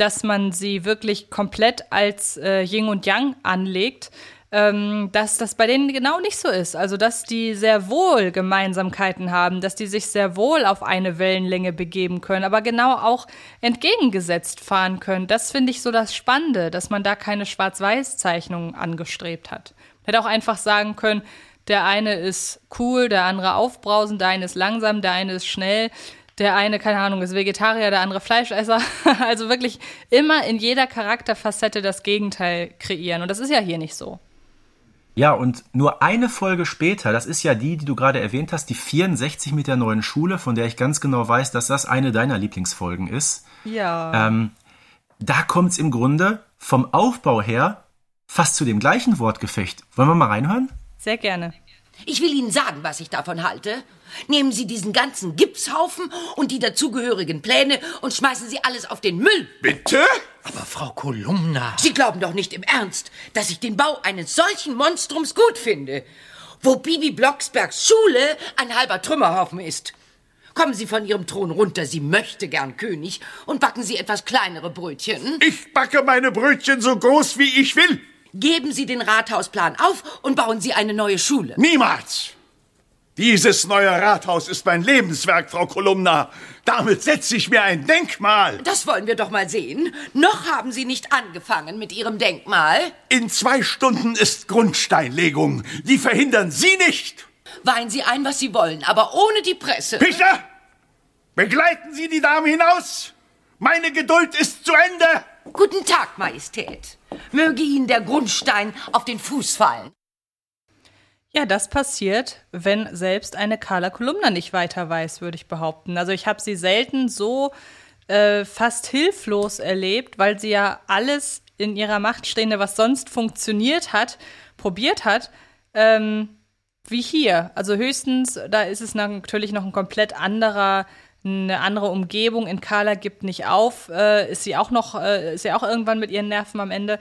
dass man sie wirklich komplett als äh, Yin und Yang anlegt, ähm, dass das bei denen genau nicht so ist. Also, dass die sehr wohl Gemeinsamkeiten haben, dass die sich sehr wohl auf eine Wellenlänge begeben können, aber genau auch entgegengesetzt fahren können. Das finde ich so das Spannende, dass man da keine Schwarz-Weiß-Zeichnung angestrebt hat. Man hätte auch einfach sagen können, der eine ist cool, der andere aufbrausend, der eine ist langsam, der eine ist schnell der eine, keine Ahnung, ist Vegetarier, der andere Fleischesser. (laughs) Also wirklich immer in jeder Charakterfacette das Gegenteil kreieren. Und das ist ja hier nicht so. Ja, und nur eine Folge später, das ist ja die, die du gerade erwähnt hast, die 64 mit der neuen Schule, von der ich ganz genau weiß, dass das eine deiner Lieblingsfolgen ist. Ja. Ähm, da kommt es im Grunde vom Aufbau her fast zu dem gleichen Wortgefecht. Wollen wir mal reinhören? Sehr gerne. Ich will Ihnen sagen, was ich davon halte. Nehmen Sie diesen ganzen Gipshaufen und die dazugehörigen Pläne und schmeißen Sie alles auf den Müll. Bitte? Aber Frau Kolumna. Sie glauben doch nicht im Ernst, dass ich den Bau eines solchen Monstrums gut finde. Wo Bibi Blocksbergs Schule ein halber Trümmerhaufen ist. Kommen Sie von Ihrem Thron runter, sie möchte gern König, und backen Sie etwas kleinere Brötchen. Ich backe meine Brötchen so groß, wie ich will. Geben Sie den Rathausplan auf und bauen Sie eine neue Schule. Niemals! Dieses neue Rathaus ist mein Lebenswerk, Frau Kolumna. Damit setze ich mir ein Denkmal. Das wollen wir doch mal sehen. Noch haben Sie nicht angefangen mit Ihrem Denkmal. In zwei Stunden ist Grundsteinlegung. Die verhindern Sie nicht. Weihen Sie ein, was Sie wollen, aber ohne die Presse. Pichler! Begleiten Sie die Dame hinaus. Meine Geduld ist zu Ende. Guten Tag, Majestät. Möge Ihnen der Grundstein auf den Fuß fallen. Ja, das passiert, wenn selbst eine Carla Kolumna nicht weiter weiß, würde ich behaupten. Also ich habe sie selten so äh, fast hilflos erlebt, weil sie ja alles in ihrer Macht Stehende, was sonst funktioniert hat, probiert hat, ähm, wie hier. Also höchstens, da ist es natürlich noch ein komplett anderer eine andere Umgebung in Carla gibt nicht auf, äh, ist sie auch noch, äh, ist sie auch irgendwann mit ihren Nerven am Ende.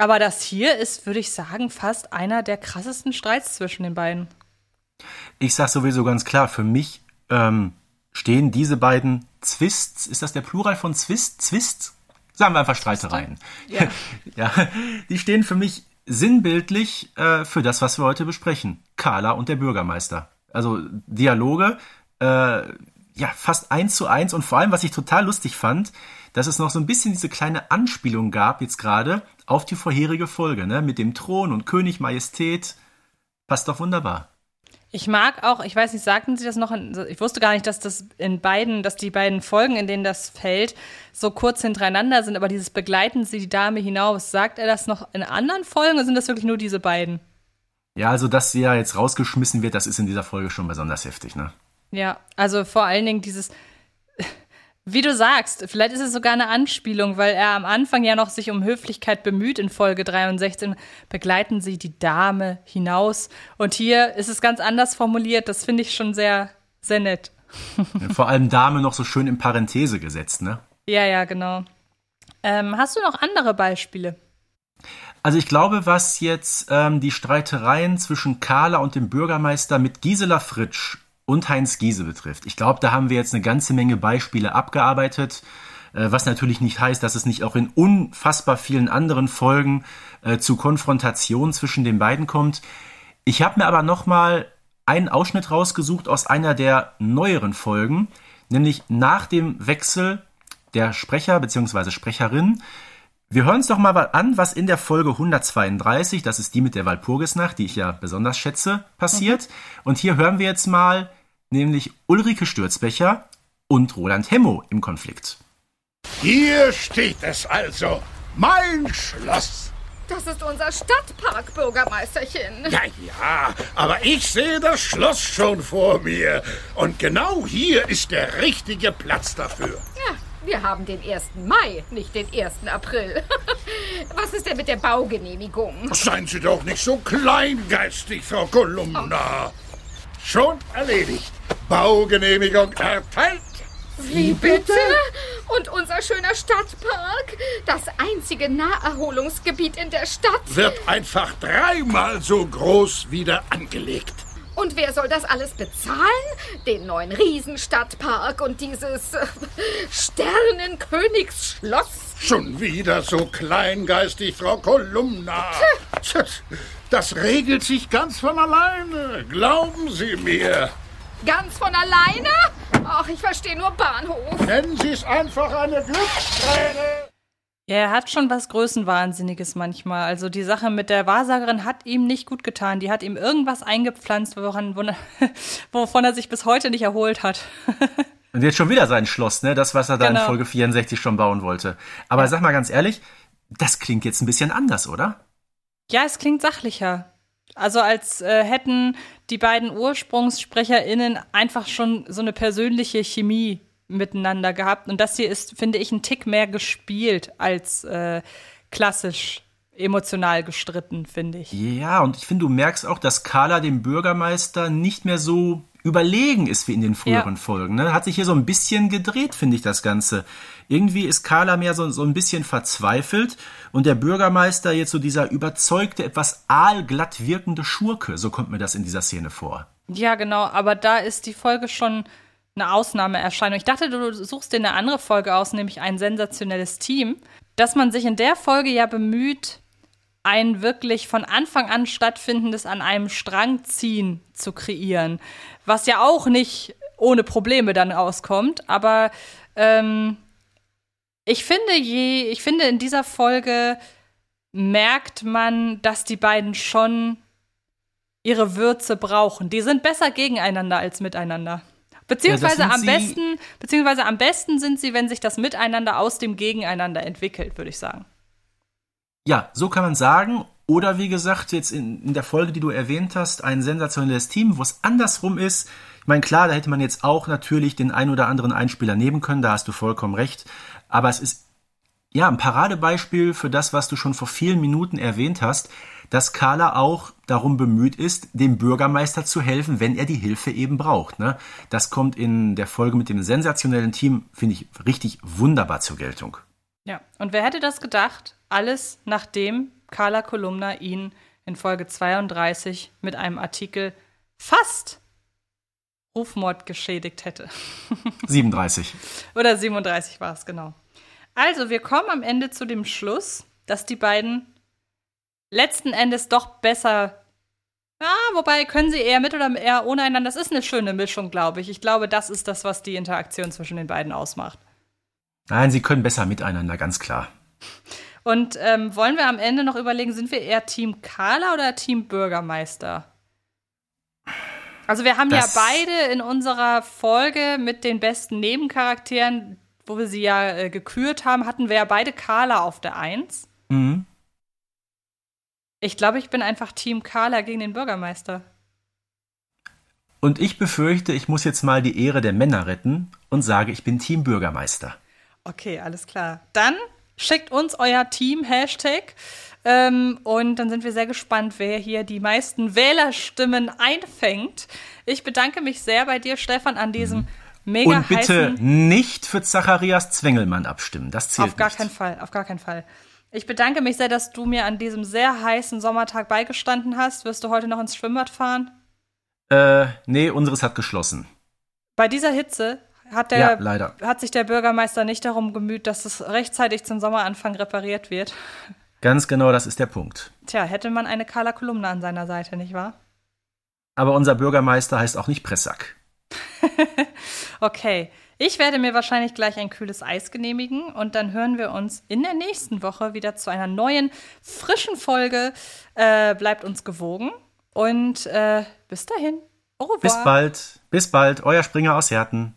Aber das hier ist, würde ich sagen, fast einer der krassesten Streits zwischen den beiden. Ich sag sowieso ganz klar, für mich ähm, stehen diese beiden Zwists, ist das der Plural von Zwist? Zwist? Sagen wir einfach Streitereien. (laughs) Ja. ja, die stehen für mich sinnbildlich äh, für das, was wir heute besprechen. Carla und der Bürgermeister. Also Dialoge, äh, ja, fast eins zu eins und vor allem, was ich total lustig fand, dass es noch so ein bisschen diese kleine Anspielung gab jetzt gerade auf die vorherige Folge, ne? Mit dem Thron und König Majestät. Passt doch wunderbar. Ich mag auch, ich weiß nicht, sagten Sie das noch? In, ich wusste gar nicht, dass das in beiden, dass die beiden Folgen, in denen das fällt, so kurz hintereinander sind, aber dieses begleiten Sie die Dame hinaus, sagt er das noch in anderen Folgen oder sind das wirklich nur diese beiden? Ja, also dass sie ja jetzt rausgeschmissen wird, das ist in dieser Folge schon besonders heftig, ne? Ja, also vor allen Dingen dieses, wie du sagst, vielleicht ist es sogar eine Anspielung, weil er am Anfang ja noch sich um Höflichkeit bemüht in Folge 63. Begleiten Sie die Dame hinaus. Und hier ist es ganz anders formuliert. Das finde ich schon sehr, sehr nett. Vor allem Dame noch so schön in Parenthese gesetzt, ne? Ja, ja, genau. Ähm, hast du noch andere Beispiele? Also ich glaube, was jetzt ähm, die Streitereien zwischen Carla und dem Bürgermeister mit Gisela Fritsch und Heinz Giese betrifft. Ich glaube, da haben wir jetzt eine ganze Menge Beispiele abgearbeitet, äh, was natürlich nicht heißt, dass es nicht auch in unfassbar vielen anderen Folgen äh, zu Konfrontation zwischen den beiden kommt. Ich habe mir aber noch mal einen Ausschnitt rausgesucht aus einer der neueren Folgen, nämlich nach dem Wechsel der Sprecher bzw. Sprecherin wir hören uns doch mal an, was in der Folge 132, das ist die mit der Walpurgisnacht, die ich ja besonders schätze, passiert. Mhm. Und hier hören wir jetzt mal nämlich Ulrike Stürzbecher und Roland Hemmo im Konflikt. Hier steht es also, mein Schloss. Das ist unser Stadtpark, Bürgermeisterchen. Ja, ja, aber ich sehe das Schloss schon vor mir. Und genau hier ist der richtige Platz dafür. Ja, wir haben den 1. Mai, nicht den 1. April. (laughs) Was ist denn mit der Baugenehmigung? Seien Sie doch nicht so kleingeistig, Frau Kolumna. Schon erledigt. Baugenehmigung erteilt. Wie bitte? Und unser schöner Stadtpark, das einzige Naherholungsgebiet in der Stadt, wird einfach dreimal so groß wieder angelegt. Und wer soll das alles bezahlen? Den neuen Riesenstadtpark und dieses äh, Sternenkönigsschloss? Schon wieder so kleingeistig, Frau Kolumna. Das regelt sich ganz von alleine. Glauben Sie mir. Ganz von alleine? Ach, ich verstehe nur Bahnhof. Nennen Sie es einfach eine Glücksträne. Ja, er hat schon was Größenwahnsinniges manchmal. Also die Sache mit der Wahrsagerin hat ihm nicht gut getan. Die hat ihm irgendwas eingepflanzt, woran, (laughs) wovon er sich bis heute nicht erholt hat. (laughs) Und jetzt schon wieder sein Schloss, ne? Das, was er da genau. in Folge 64 schon bauen wollte. Aber ja. sag mal ganz ehrlich, das klingt jetzt ein bisschen anders, oder? Ja, es klingt sachlicher. Also als äh, hätten die beiden UrsprungssprecherInnen einfach schon so eine persönliche Chemie miteinander gehabt. Und das hier ist, finde ich, ein Tick mehr gespielt als äh, klassisch emotional gestritten, finde ich. Ja, und ich finde, du merkst auch, dass Carla dem Bürgermeister nicht mehr so überlegen ist wie in den früheren ja. Folgen. Ne? Hat sich hier so ein bisschen gedreht, finde ich, das Ganze. Irgendwie ist Carla mehr so, so ein bisschen verzweifelt und der Bürgermeister jetzt so dieser überzeugte, etwas aalglatt wirkende Schurke. So kommt mir das in dieser Szene vor. Ja, genau, aber da ist die Folge schon eine Ausnahmeerscheinung. Ich dachte, du suchst dir eine andere Folge aus, nämlich ein sensationelles Team, dass man sich in der Folge ja bemüht, ein wirklich von Anfang an stattfindendes an einem Strang ziehen zu kreieren, was ja auch nicht ohne Probleme dann rauskommt, aber ähm, ich finde je, ich finde in dieser Folge merkt man, dass die beiden schon ihre Würze brauchen. Die sind besser gegeneinander als miteinander. Beziehungsweise ja, am besten, beziehungsweise am besten sind sie, wenn sich das Miteinander aus dem Gegeneinander entwickelt, würde ich sagen. Ja, so kann man sagen. Oder wie gesagt, jetzt in, in der Folge, die du erwähnt hast, ein sensationelles Team, wo es andersrum ist. Ich meine, klar, da hätte man jetzt auch natürlich den ein oder anderen Einspieler nehmen können, da hast du vollkommen recht. Aber es ist ja ein Paradebeispiel für das, was du schon vor vielen Minuten erwähnt hast dass Carla auch darum bemüht ist, dem Bürgermeister zu helfen, wenn er die Hilfe eben braucht. Ne? Das kommt in der Folge mit dem sensationellen Team, finde ich, richtig wunderbar zur Geltung. Ja, und wer hätte das gedacht? Alles nachdem Carla Kolumna ihn in Folge 32 mit einem Artikel fast Rufmord geschädigt hätte. (laughs) 37. Oder 37 war es, genau. Also, wir kommen am Ende zu dem Schluss, dass die beiden letzten Endes doch besser. Ja, wobei können sie eher mit oder eher ohne einander. Das ist eine schöne Mischung, glaube ich. Ich glaube, das ist das, was die Interaktion zwischen den beiden ausmacht. Nein, sie können besser miteinander, ganz klar. Und ähm, wollen wir am Ende noch überlegen, sind wir eher Team Carla oder Team Bürgermeister? Also wir haben das ja beide in unserer Folge mit den besten Nebencharakteren, wo wir sie ja äh, gekürt haben, hatten wir ja beide Carla auf der Eins. Mhm. Ich glaube, ich bin einfach Team Carla gegen den Bürgermeister. Und ich befürchte, ich muss jetzt mal die Ehre der Männer retten und sage, ich bin Team Bürgermeister. Okay, alles klar. Dann schickt uns euer Team-Hashtag. Ähm, und dann sind wir sehr gespannt, wer hier die meisten Wählerstimmen einfängt. Ich bedanke mich sehr bei dir, Stefan, an diesem mega Und bitte nicht für Zacharias Zwengelmann abstimmen. Das zählt Auf gar nicht. keinen Fall, auf gar keinen Fall. Ich bedanke mich sehr, dass du mir an diesem sehr heißen Sommertag beigestanden hast. Wirst du heute noch ins Schwimmbad fahren? Äh, nee, unseres hat geschlossen. Bei dieser Hitze hat, der, Ja, hat sich der Bürgermeister nicht darum gemüht, dass es rechtzeitig zum Sommeranfang repariert wird. Ganz genau, das ist der Punkt. Tja, hätte man eine Carla Kolumna an seiner Seite, nicht wahr? Aber unser Bürgermeister heißt auch nicht Pressack. (laughs) Okay, ich werde mir wahrscheinlich gleich ein kühles Eis genehmigen und dann hören wir uns in der nächsten Woche wieder zu einer neuen, frischen Folge. Äh, bleibt uns gewogen und äh, bis dahin. Au revoir. Bis bald. Bis bald. Euer Springer aus Herten.